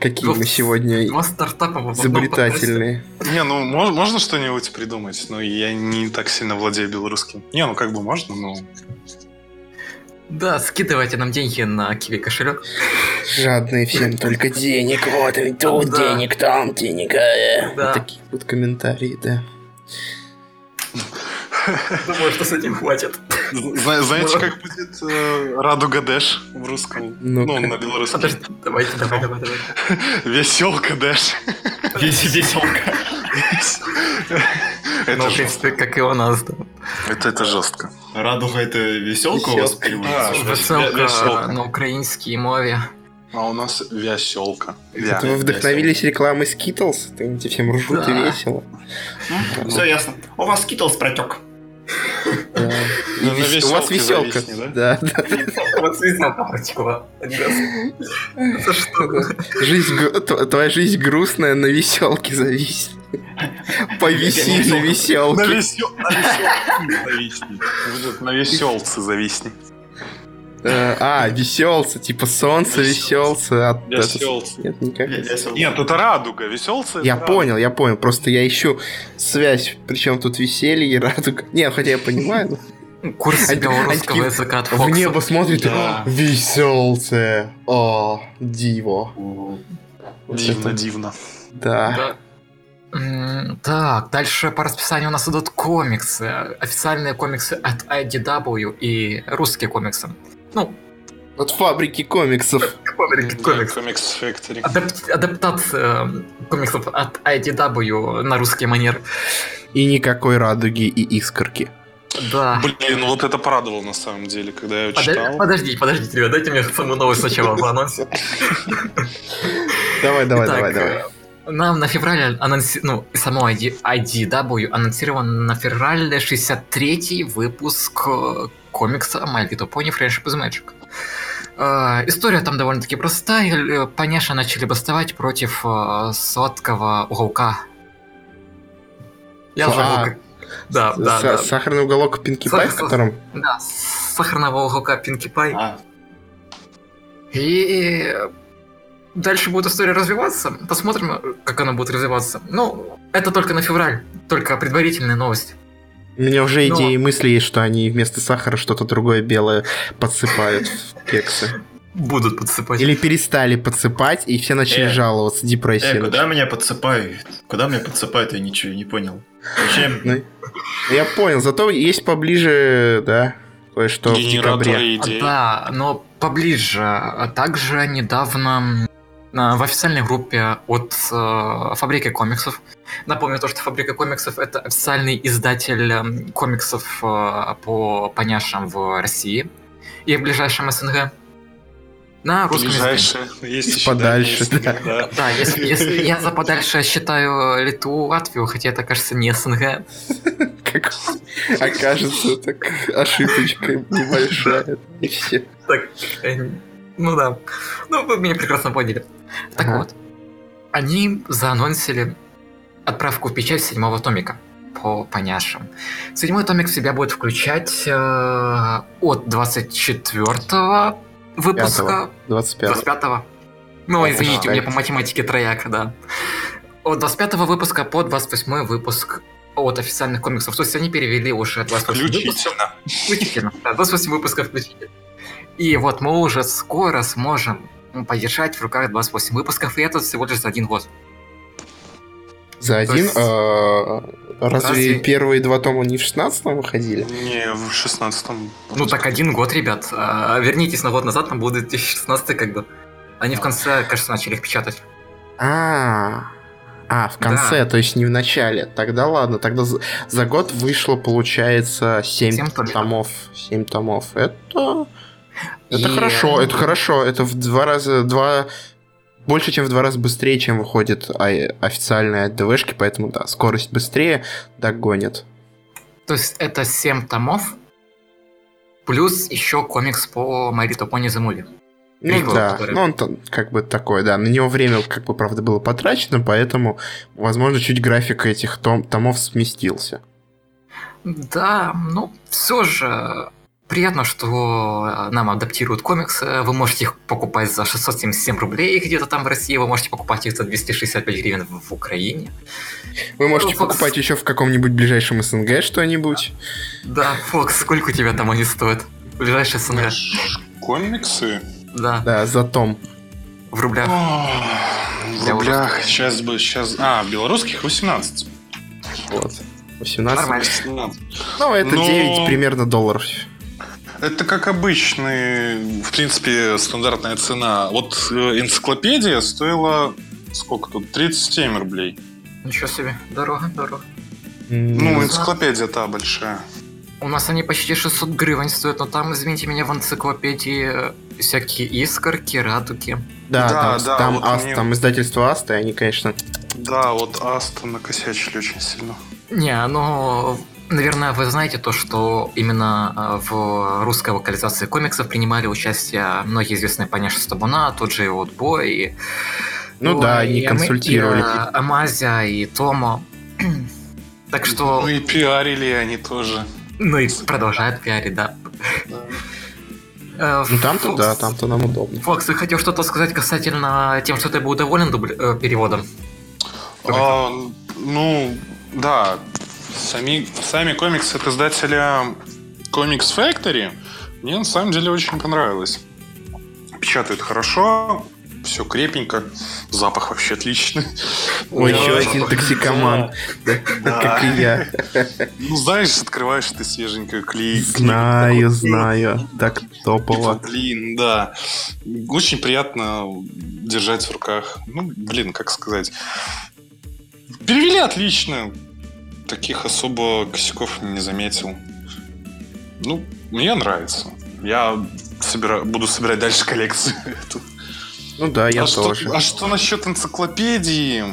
Какие мы сегодня изобретательные. Не, ну мож- можно что-нибудь придумать, но я не так сильно владею белорусским. Не, ну как бы можно, но... Да, скидывайте нам деньги на киви кошелек. Жадные всем только денег. Вот и тут Да. денег, там денег. э. Да. Вот такие вот комментарии, да. Думаю, что с этим хватит. Зна- Знаете, как будет э, Радуга Дэш в русском? Ну, на белорусском. Давайте, давай, давай, давай. Веселка Дэш. Весь веселка. Это Ну, в принципе, как и у нас. Это, это жестко. Радуга это веселка у вас Веселка. переводится? Веселка веселка. на украинской мове. А у нас веселка. Вя. Это вы вдохновились рекламой Skittles? Они всем ржут и Да. весело. Все ясно. У вас Skittles протек. Да. И Ну, на вес- У вас веселка. зависни, Да, да. Вот веселка протекла. Это что? Жизнь, твоя жизнь грустная, на веселке зависит. Повиси на веселке. весел... на веселке На веселце зависни. Э, А, веселца, типа солнце веселца. Веселце. Нет, никак. Нет, это радуга. Веселце это Я понял, я понял. Просто я ищу связь. Причем тут веселье и радуга. Не, хотя я понимаю. Курс белорусского такие языка от В Фокса. небо смотрит и Да. веселце. О, диво. Вот Дивно, это- дивно. Да. Да. Так, дальше по расписанию у нас идут комиксы. Официальные комиксы от IDW и русские комиксы. Ну, От фабрики комиксов. комиксы. Да, Комикс Factory. Адап- адаптация комиксов от IDW на русский манер. И никакой радуги и искорки. Да. Блин, ну вот это порадовало на самом деле, когда я читал. Подождите, подождите, ребят, дайте мне самую новость сначала в анонсе. Давай, давай, Итак, давай, давай. э, Нам на феврале анонси... ну, само ID... IDW анонсирован на феврале 63-й выпуск э, комикса My Little Pony Friendship is Magic. Э, История там довольно-таки простая. Поняши начали бастовать против э, сладкого уголка. Я А, забыл, как- Да, да, да. Сахарный уголок Пинки Пай, в котором... Да, сахарного уголка Пинки Пай. А, И дальше будет история развиваться. Посмотрим, как она будет развиваться. Ну, это только на февраль. Только предварительная новость. У меня уже Но- идеи и мысли есть, что они вместо сахара что-то другое белое подсыпают в кексы. Будут подсыпать. Или перестали подсыпать, и все начали Э. жаловаться, депрессия. э, куда меня подсыпают? Куда меня подсыпают, я ничего не понял. Зачем? Я понял, зато есть поближе, да, кое-что в декабре. идей. Да, но поближе. А Также недавно а, в официальной группе от э, Фабрики комиксов. Напомню то, что Фабрика комиксов это официальный издатель эм, комиксов э, по поняшам в России и в ближайшем СНГ. На русском языке. Ближайшие. Есть еще подальше, да. СНГ, да. Да, если, если я за подальше считаю Литву, Латвию, хотя это, кажется, не СНГ. Как окажется, так ошибочка небольшая. И все. Так, э, ну да. Ну, вы меня прекрасно поняли. Так Ага. вот, они заанонсили отправку в печать седьмого томика по поняшам. Седьмой томик в себя будет включать э, от 24 выпуска 25 25-го. Ну, А, извините, у меня считайте. по математике трояк, да. От 25 выпуска по 28 выпуск от официальных комиксов. То есть они перевели уже 28 выпусков. Включительно. Включительно. Да, 28 выпусков включительно. И вот мы уже скоро сможем м, подержать в руках 28 выпусков, и это всего лишь за один год. За один? есть- а, Разве Разве- первые два тома не в 16-м выходили? Не, в 16-м. Ну так один год, ребят. А, Вернитесь на год назад, там будет 2016 как бы. Они в конце, кажется, начали их печатать. А, а, в конце, то есть не в начале. Тогда ладно, тогда за, за год вышло, получается, 7 Семь томиков. томов. 7 томов. Это... Это И- хорошо, это хорошо. Это в два раза, два... Больше, чем в два раза быстрее, чем выходит а- официальные ДВшки, поэтому, да, скорость быстрее догонит. То есть это 7 томов, плюс еще комикс по Марито Пони Movie. Ну Прикол, да, который- ну он там как бы такой, да. На него время, как бы, правда, было потрачено, поэтому, возможно, чуть график этих том- томов сместился. Да, ну, все же приятно, что нам адаптируют комиксы. Вы можете их покупать за 677 рублей где-то там в России, вы можете покупать их за 265 гривен в, в Украине. Вы можете Фокс. покупать еще в каком-нибудь ближайшем СНГ что-нибудь. Да, Фокс, сколько у тебя там они стоят? Ближайший СНГ. Комиксы? Да, Да, за том. в рублях. О, В рублях сейчас бы сейчас. А, белорусских 18. Вот. 18. Нормально. 18. Ну, это Но- 9 примерно долларов. Это как обычный, в принципе, стандартная цена. Вот э, энциклопедия стоила сколько тут? 37 рублей. Ничего себе, дорого, дорого. Ну, энциклопедия та большая. У нас они почти 600 гривен стоят, но там, извините меня, в энциклопедии всякие искорки, радуги. да, да, там, да, там, вот Аст- мне- там издательство Аста, и они, конечно... Да, вот Аста накосячили очень сильно. Не, ну, наверное, вы знаете то, что именно э, в русской локализации комиксов принимали участие многие известные Паняша Стабуна, тот же и Отбой, и... Ну Ой, да, они и консультировали. и, э, Амазия, и Томо. Так что... Ну и пиарили они тоже. Ну и продолжают пиарить, да. Э, Ну там-то да, там-то нам удобно. Фокс, ты хотел что-то сказать касательно тем, что ты был доволен э, переводом? А, ну, да. Сами, сами комиксы от издателя Comics Factory мне на самом деле очень понравилось. Печатают хорошо, все крепенько, запах вообще отличный. Ой, Да, еще один токсикоман. Да, Да. Как и я. Ну, знаешь, открываешь ты свеженькую клей. Знаю, знаю. Так Типа, топово. блин, да. Очень приятно держать в руках. Ну, блин, как сказать. Перевели отлично. Таких особо косяков не заметил. Ну, мне нравится. Я собира- буду собирать дальше коллекцию. эту. Ну да, я а, тоже. Что, а что насчет энциклопедии?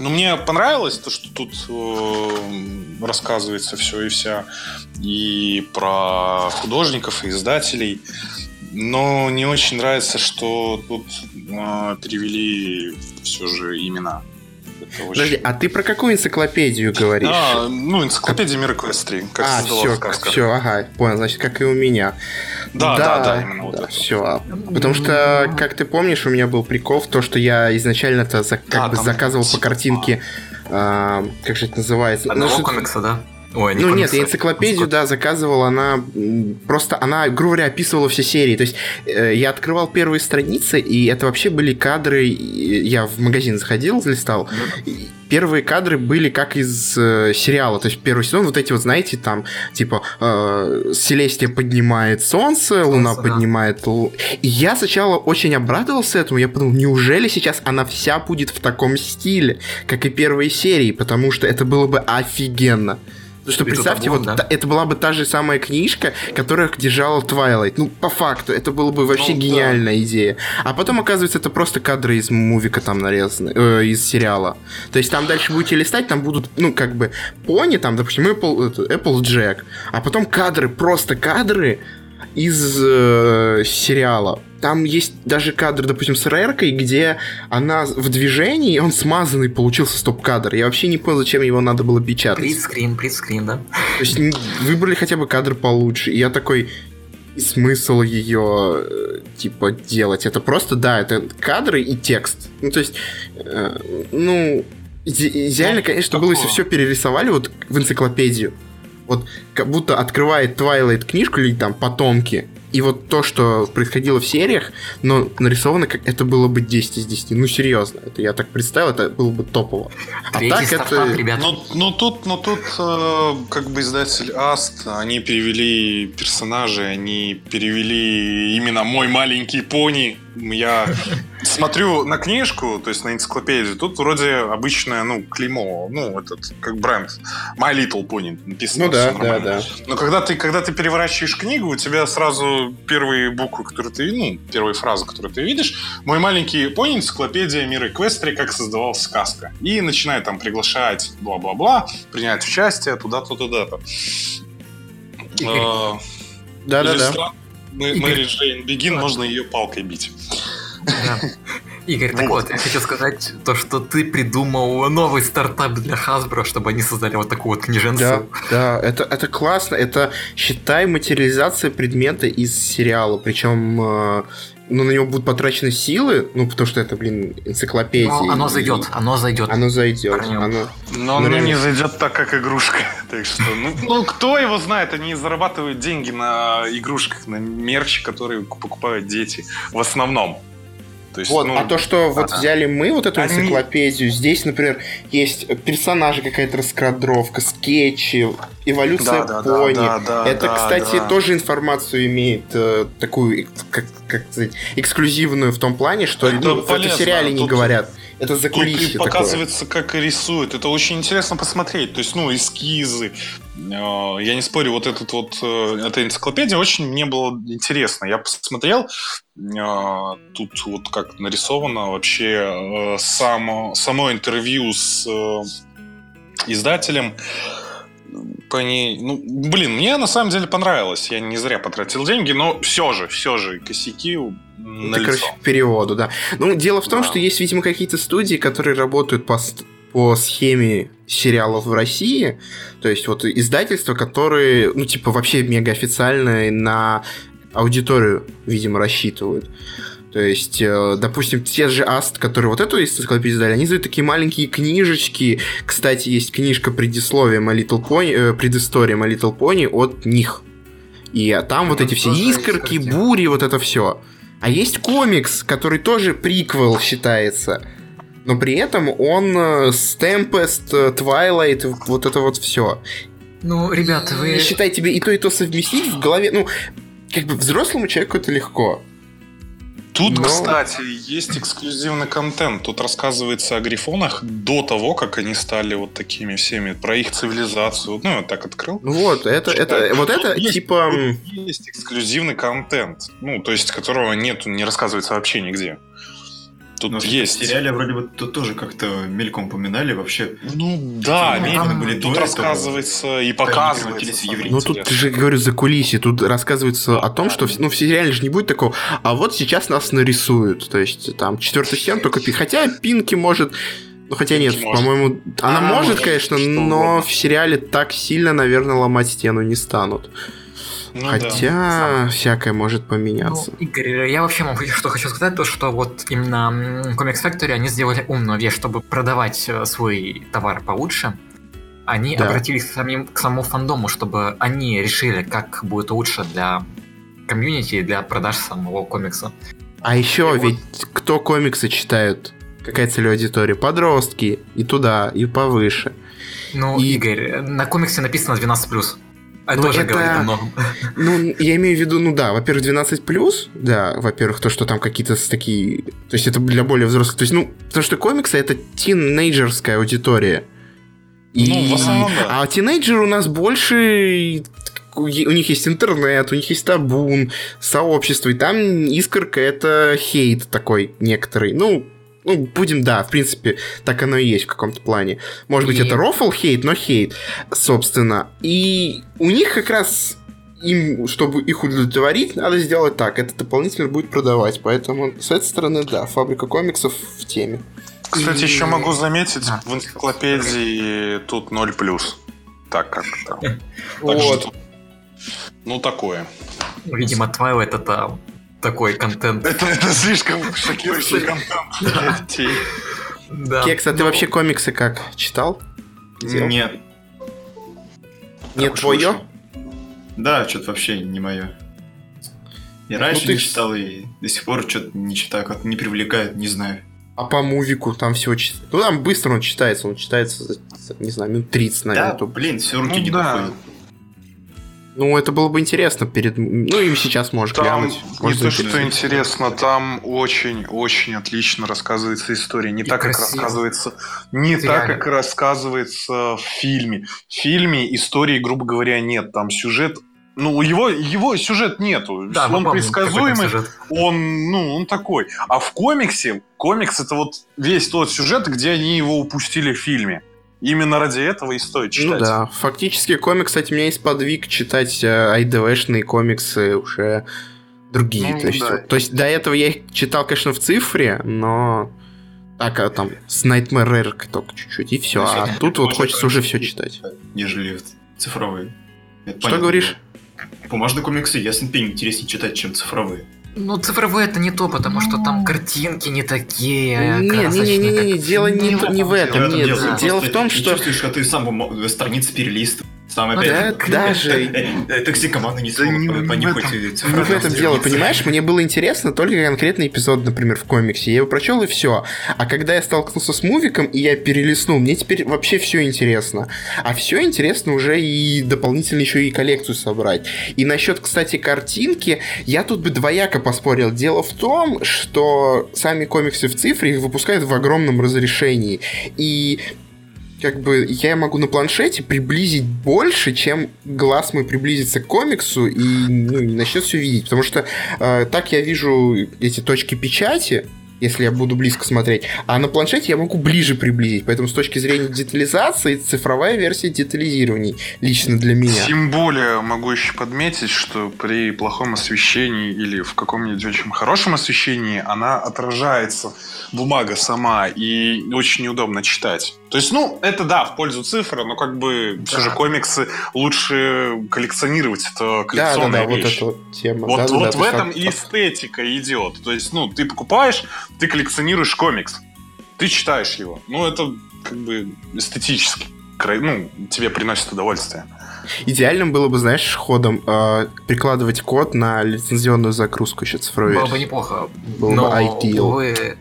Ну, мне понравилось то, что тут э, рассказывается все и вся. И про художников, и издателей. Но не очень нравится, что тут э, перевели все же имена. Очень- Подожди, а ты про какую энциклопедию говоришь? А, ну, энциклопедия мира Квестри, как А, все, сказка. все, ага, понял, значит, как и у меня. Да, да, да, именно вот это. все. Потому что, как ты помнишь, у меня был прикол в то, что я изначально-то как Да, бы там заказывал по типа- картинке, а, как же это называется? Ну, Одного что- комикса, да? Ой, не Ну нет, я энциклопедию, да, заказывал, она просто, она, грубо говоря, описывала все серии. То есть э, я открывал первые страницы, и это вообще были кадры, я в магазин заходил, листал, и первые кадры были как из э, сериала. То есть первый сезон, вот эти вот, знаете, там, типа, э, Селестия поднимает солнце, Луна да. поднимает Лу- И я сначала очень обрадовался этому, я подумал, неужели сейчас она вся будет в таком стиле, как и первые серии, потому что это было бы офигенно. Потому что представьте, вот да. та- это была бы та же самая книжка, которая держала Twilight. Ну, по факту, это было бы вообще Ну, да. гениальная идея. А потом, оказывается, это просто кадры из мувика там нарезаны, э, из сериала. То есть там дальше будете листать, там будут, ну, как бы, пони, там, допустим, Apple, это, Applejack, а потом кадры, просто кадры из э, сериала. Там есть даже кадр, допустим, с Реркой, где она в движении, и он смазанный получился стоп-кадр. Я вообще не понял, зачем его надо было печатать. Притскрин, притскрин, да? То есть выбрали хотя бы кадр получше. И я такой, смысл ее э, типа делать? Это просто, да, это кадры и текст. Ну, то есть, э, ну, иде- идеально, Ну, конечно, было, если все перерисовали вот в энциклопедию. Вот как будто открывает Twilight книжку или там потомки. И вот то, что происходило в сериях, но нарисовано как это было бы 10 из 10. Ну, серьезно. Это я так представил, это было бы топово. А Третий так стартап, это... ребят. Ну, ну тут, ну тут э, как бы издатель Аст, они перевели персонажей, они перевели именно мой маленький пони. Я смотрю на книжку, то есть на энциклопедию, тут вроде обычное, ну, клеймо, ну, этот, как бренд. My Little Pony написано. Ну да, да, да. Но когда ты, когда ты переворачиваешь книгу, у тебя сразу первые буквы, которые ты, ну, первые фразы, которые ты видишь, мой маленький пони, энциклопедия мира Эквестрии, как создавалась сказка. И начинает там приглашать бла-бла-бла, принять участие туда-то, туда-то. А, Да-да-да. Мэри Джейн Бегин, можно ее палкой бить. Да. Игорь, так Вот. я хочу сказать то, что ты придумал новый стартап для Hasbro, чтобы они создали вот такую вот Да, книженцу. да, это, это классно. Это, считай, материализация предмета из сериала. Причем, э, ну, на него будут потрачены силы, ну, потому что это, блин, энциклопедия. Но оно и- зайдет, оно зайдет. Оно зайдет. Оно... Но Ну, оно реально. не зайдет так, как игрушка. Так что, ну, ну, кто его знает, они зарабатывают деньги на игрушках, на мерч, который покупают дети в основном. То есть, Вот, ну, а то, что вот ага. взяли мы, вот эту Они- энциклопедию, здесь, например, есть персонажи, какая-то раскадровка, скетчи, эволюция Да, да, да, пони. да, да, Это, да, кстати, да. тоже информацию имеет э, такую, как, как сказать, эксклюзивную в том плане, что Это ну, в полезно, сериале не тут- говорят. Это за и такое. показывается, как и рисуют. Это очень интересно посмотреть. То есть, ну, эскизы. Э, Я не спорю, вот этот вот, э, эта энциклопедия очень мне было интересно. Я посмотрел, э, тут вот как нарисовано вообще само, само интервью с издателем. По ней, ну, блин, мне на самом деле понравилось. Я не зря потратил деньги, но все же, все же косяки Это, налицо. короче, к переводу, да. Ну, дело в том, Да. что есть, видимо, какие-то студии, которые работают по, по схеме сериалов в России. То есть вот издательства, которые, ну, типа, вообще мега официальные на аудиторию, видимо, рассчитывают. То есть, э, допустим, те же Аст, которые вот эту энциклопедию издали, они издают такие маленькие книжечки. Кстати, есть книжка предисловия My Little Pony, э, предыстория My Little Pony от них. И там вот Ну, эти все искорки, картинка. бури, вот это все. А есть комикс, который тоже приквел считается. Но при этом он с Tempest, э, Twilight, вот это вот все. Ну, ребята, вы... Считай, тебе и то, и то совместить в голове. Ну, как бы взрослому человеку это легко. Тут, Но- кстати, есть эксклюзивный контент. Тут рассказывается о грифонах до того, как они стали вот такими всеми, про их цивилизацию. Ну, я так открыл. Ну вот, это, это, вот это Есть- типа... есть эксклюзивный контент, ну, то есть которого нету, не рассказывается вообще нигде. Тут Но есть. в сериале вроде бы тут тоже как-то мельком упоминали вообще. Ну да, Ну, именно. там были тут рассказывается и показывается. Ну тут интересное. же, говорю, за кулисье, тут рассказывается о том, что в- ну, в сериале же не будет такого, а вот сейчас нас нарисуют. То есть там четвертый сезон только Пи- Хотя Пинки может. Ну, хотя нет, по-моему, она Она может, может конечно, но угодно. в сериале так сильно, наверное, ломать стену не станут. Ну да. хотя всякое может Ну, поменяться. Игорь, я вообще могу что хочу сказать, то что вот именно Comics Factory, они сделали умную вещь, чтобы продавать э, свой товар получше. Они Да. обратились к, самим, к самому фандому, чтобы они решили, как будет лучше для комьюнити и для продаж самого комикса. А еще И вот- ведь кто комиксы читают? Какая целевая аудитория? Подростки. И туда, и повыше. Ну, И- Игорь, на комиксе написано 12+. Это Ну, тоже это- говорит о многом. Ну, я имею в виду, ну да, во-первых, 12 плюс, да, во-первых, то, что там какие-то такие. То есть это для более взрослых. То есть, ну, потому что комиксы это тинейджерская аудитория. И... Ну, в основном, да. А тинейджеры у нас больше. У них есть интернет, у них есть табун, сообщество, и там искорка это хейт такой некоторый. Ну, ну, будем, да, в принципе, так оно и есть в каком-то плане. Может быть, И- это рофл хейт, но хейт, собственно. И у них как раз им, чтобы их удовлетворить, надо сделать так. Это дополнительно будет продавать. Поэтому с этой стороны, да, фабрика комиксов в теме. Кстати, И- еще могу заметить, А. в энциклопедии тут 0 плюс. Так как Так Вот. ну, такое. Видимо, Twilight это такой контент. Это, это слишком шокирующий контент. Да. Кекс, а ты Ну, вообще комиксы как? Читал? Нет. Уж твое? Да, что-то вообще не мое. И раньше Ну, ты не читал, и до сих пор что-то не читаю, как не привлекает, не знаю. А по мувику там всего читать. Ну, там быстро он читается. Он читается, за, не знаю, минут 30, наверное. Да, то- блин, все руки Ну не да. доходят. Ну, это было бы интересно перед... Ну, им сейчас можешь Там глянуть. не то, что интересно, там очень-очень отлично рассказывается история. Не И так, как красиво. рассказывается, не Это так, реально. как рассказывается в фильме. В фильме истории, грубо говоря, нет. Там сюжет ну, его, его сюжет нету. Да, мы он предсказуемый, он, ну, он такой. А в комиксе, комикс это вот весь тот сюжет, где они его упустили в фильме. Именно ради этого и стоит читать. Ну да, фактически комикс, кстати, меня есть подвиг читать э, IDV-шные комиксы уже другие. Ну, то, есть, да. то есть до этого я их читал, конечно, в цифре, но так, а там с Nightmare Rare только чуть-чуть, и все. А Значит, тут вот хочется уже все читать. Нежели цифровые. Это Что понятно. говоришь? Бумажные комиксы, пень, интереснее читать, чем цифровые. Ну, цифровые это не то, потому что там картинки не такие Не, не, не, не, как- дело не, Ну, не в этом, дело- нет. дело- Дело в том, ты что чувствуешь, что ты сам страницы перелистываешь. Сам опять... да, даже Токсикоманы не смогут понюхать в этом- Не в этом дело, понимаешь? Мне было интересно только конкретный эпизод, например, в комиксе. Я его прочел и все. А когда я столкнулся с мувиком и я перелистнул, мне теперь вообще все интересно. А все интересно уже и дополнительно еще и коллекцию собрать. И насчет, кстати, картинки, я тут бы двояко поспорил. Дело в том, что сами комиксы в цифре их выпускают в огромном разрешении. И как бы я могу на планшете приблизить больше, чем глаз мой приблизится к комиксу и ну, начнет все видеть. Потому что э, так я вижу эти точки печати, если я буду близко смотреть, а на планшете я могу ближе приблизить. Поэтому с точки зрения детализации, цифровая версия детализирований лично для меня. Тем более могу еще подметить, что при плохом освещении или в каком-нибудь очень хорошем освещении она отражается, бумага сама, и очень неудобно читать. То есть, ну, это да, в пользу цифры, но как бы все Да. же комиксы лучше коллекционировать, это Да, да, коллекционная да, вот вещь. эта вот тема. Вот, Да, да, вот да, в этом и эстетика идет. То есть, ну, ты покупаешь, ты коллекционируешь комикс, ты читаешь его. Ну, это как бы эстетически. Ну, тебе приносит удовольствие. Идеальным было бы, знаешь, ходом э, прикладывать код на лицензионную загрузку еще цифровой Было бы неплохо. Было бы Но, ideal. увы,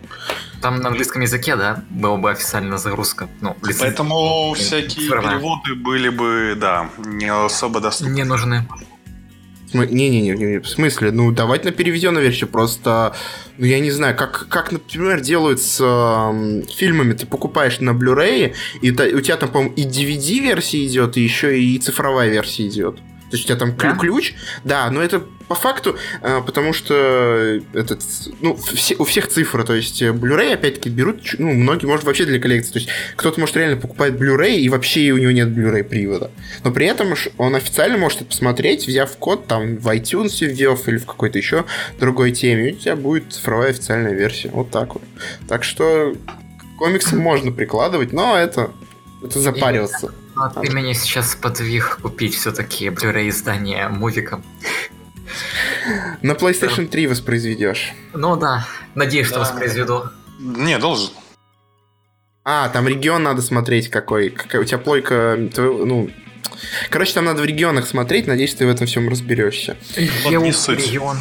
там на английском языке, да, была бы официальная загрузка. Ну, лиценз- Поэтому Блин, всякие цифровая. переводы были бы, да, не особо доступны. не нужны. Не-не-не, не, в смысле, ну давайте на переведенную версию, просто, ну я не знаю, как, как например, делают с эм, фильмами, ты покупаешь на Blu-ray, и та- у тебя там, по-моему, и DVD-версия идет, и еще и цифровая версия идет. То есть у тебя там Да? ключ, да, но это по факту, э, потому что этот, ну, все, у всех цифры, то есть э, Blu-ray, опять-таки, берут, ну, многие, может, вообще для коллекции, то есть кто-то, может, реально покупает Blu-ray, и вообще у него нет Blu-ray привода. Но при этом он официально может это посмотреть, взяв код там в iTunes ввев или в какой-то еще другой теме, и у тебя будет цифровая официальная версия. Вот так вот. Так что к комиксам можно прикладывать, но это, это запариваться. А ты меня сейчас подвиг купить все-таки Blu-ray издание мувика. На PlayStation 3 воспроизведешь. Ну да, надеюсь, что Да. воспроизведу. Не, должен. А, там регион надо смотреть какой. какая у тебя плойка, ну... Короче, там надо в регионах смотреть, надеюсь, ты в этом всем разберешься. Регион,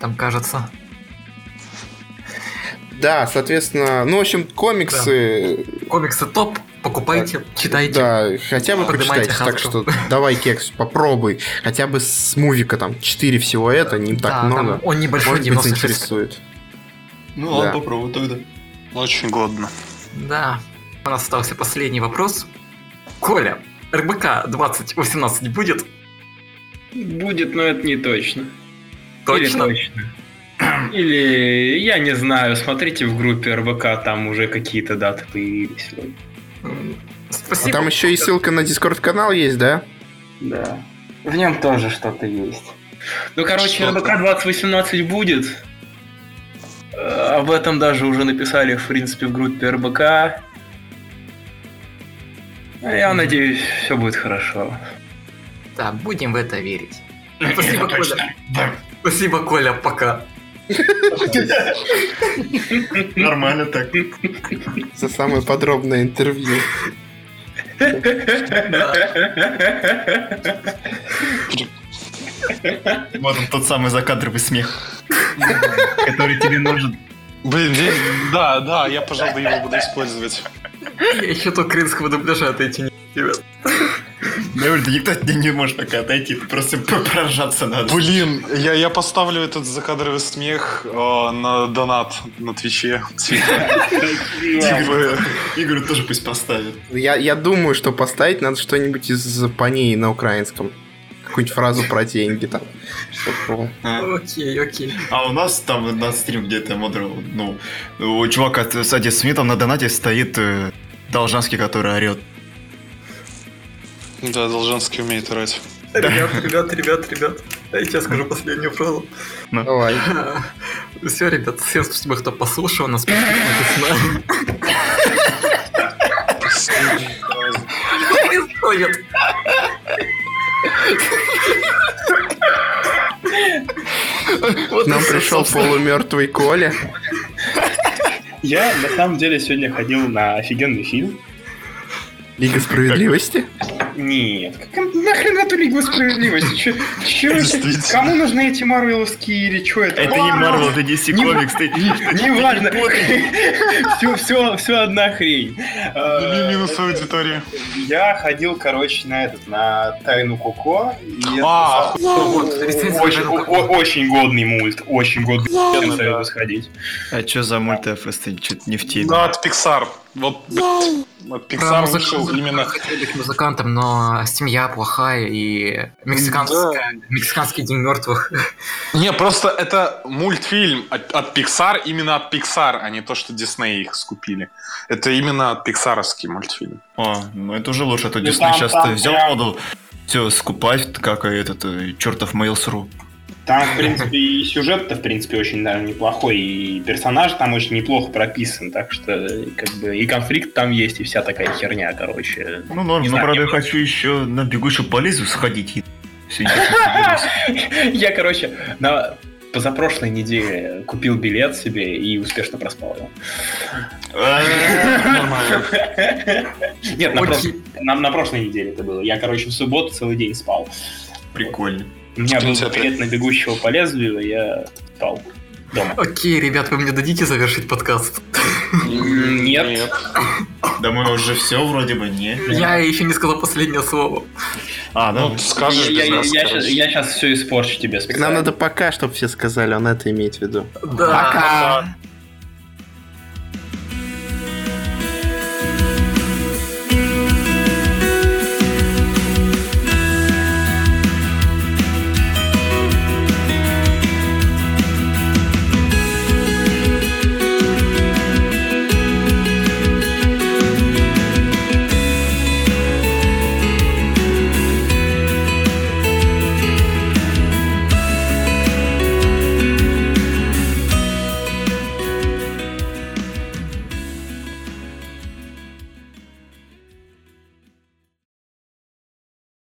там кажется. Да, соответственно, ну, в общем, комиксы, Комиксы топ, покупайте, читайте. да, хотя бы почитайте. Так хаску. что давай, Кекс, попробуй. Хотя бы с мувика там 4 всего это, не так Да, много. там он небольшой, Может быть, 96. заинтересует. Ну ладно, Да. попробуй тогда. Очень годно. Да. У нас остался последний вопрос. Коля, РБК 2018 будет? Будет, но это не точно. Точно? Или точно. Или, я не знаю, смотрите в группе РБК, там уже какие-то даты появились. М, А Спасибо. там еще и ссылка на Дискорд-канал есть, да? Да. В нем тоже что-то есть. Ну, короче. РБК 2018 будет. Э, Об этом даже уже написали, в принципе, в группе РБК. Я надеюсь, все будет хорошо. Да, будем в это верить. Спасибо. Коля. Спасибо, Коля, пока. Нормально так. За самое подробное интервью. Вот он тот самый закадровый смех, который тебе нужен. Блин, да, да, я, пожалуй, его буду использовать. Я еще то крымского дубляжа отойти не ребят. Юль, да никто от тебя не может пока отойти, ты просто поражаться надо. Блин, я, я поставлю этот закадровый смех э, на донат на Твиче. Игорю тоже пусть поставят. Я, я думаю, что поставить надо что-нибудь из паней на украинском. Какую-нибудь фразу про деньги там. А. Окей, окей. А у нас там на стрим где-то модер, ну, у чувака с Ади Смитом на донате стоит э, Должанский, который орет. Да, Должанский умеет орать. Ребят, ребят, ребят, ребят. Дайте я скажу последнюю фразу. Давай. Все, ребят, всем спасибо, кто послушал нас. Происходит. Вот нам пришел полумертвый Коля. Я на самом деле сегодня ходил на офигенный фильм. Лига справедливости? Нет, как нахрен эту Лигу Справедливости? Действительно. Кому нужны эти марвеловские или что это? Это не Marvel, это DC Не- Comics. ты- Неважно. Все, все, все одна хрень. А, Минус аудитории. Я ходил, короче, на этот, на Тайну Коко. А, Очень, годный мульт, очень годный. Да. советую сходить. А чё за мульт просто что-то не в теме. Да, от Pixar. Вот, Pixar вышел именно... Хотели быть музыкантом, но семья плохая и мексиканская, мексиканский день мертвых. Не, просто это мультфильм от, от Pixar, именно от Pixar, а не то, что Disney их скупили. Это именно от пиксаровский мультфильм. А, ну это уже лучше, а то Ну, Дисней там- сейчас там взял моду все скупать, как и этот э, чертов Mails.ru. Там, в принципе, и сюжет-то, в принципе, очень даже неплохой, и персонаж там очень неплохо прописан, так что, как бы, и конфликт там есть, и вся такая херня, короче. Ну, норм, но знаю, правда я хочу еще на бегущую по лезвию сходить. и Я, короче, на позапрошлой неделе купил билет себе и успешно проспал его. Нет, на прошлой неделе это было. Я, короче, в субботу целый день спал. Прикольно. У меня был билет на бегущего по лезвию, и я спал дома. Окей, ребят, вы мне дадите завершить подкаст? Нет. Да мы уже все вроде бы, не? Я еще не сказал последнее слово. А, да. Ну, скажешь я, без нас, я, короче. сейчас все испорчу тебе специально. нам надо пока, чтобы все сказали, он это имеет в виду. Да. Пока.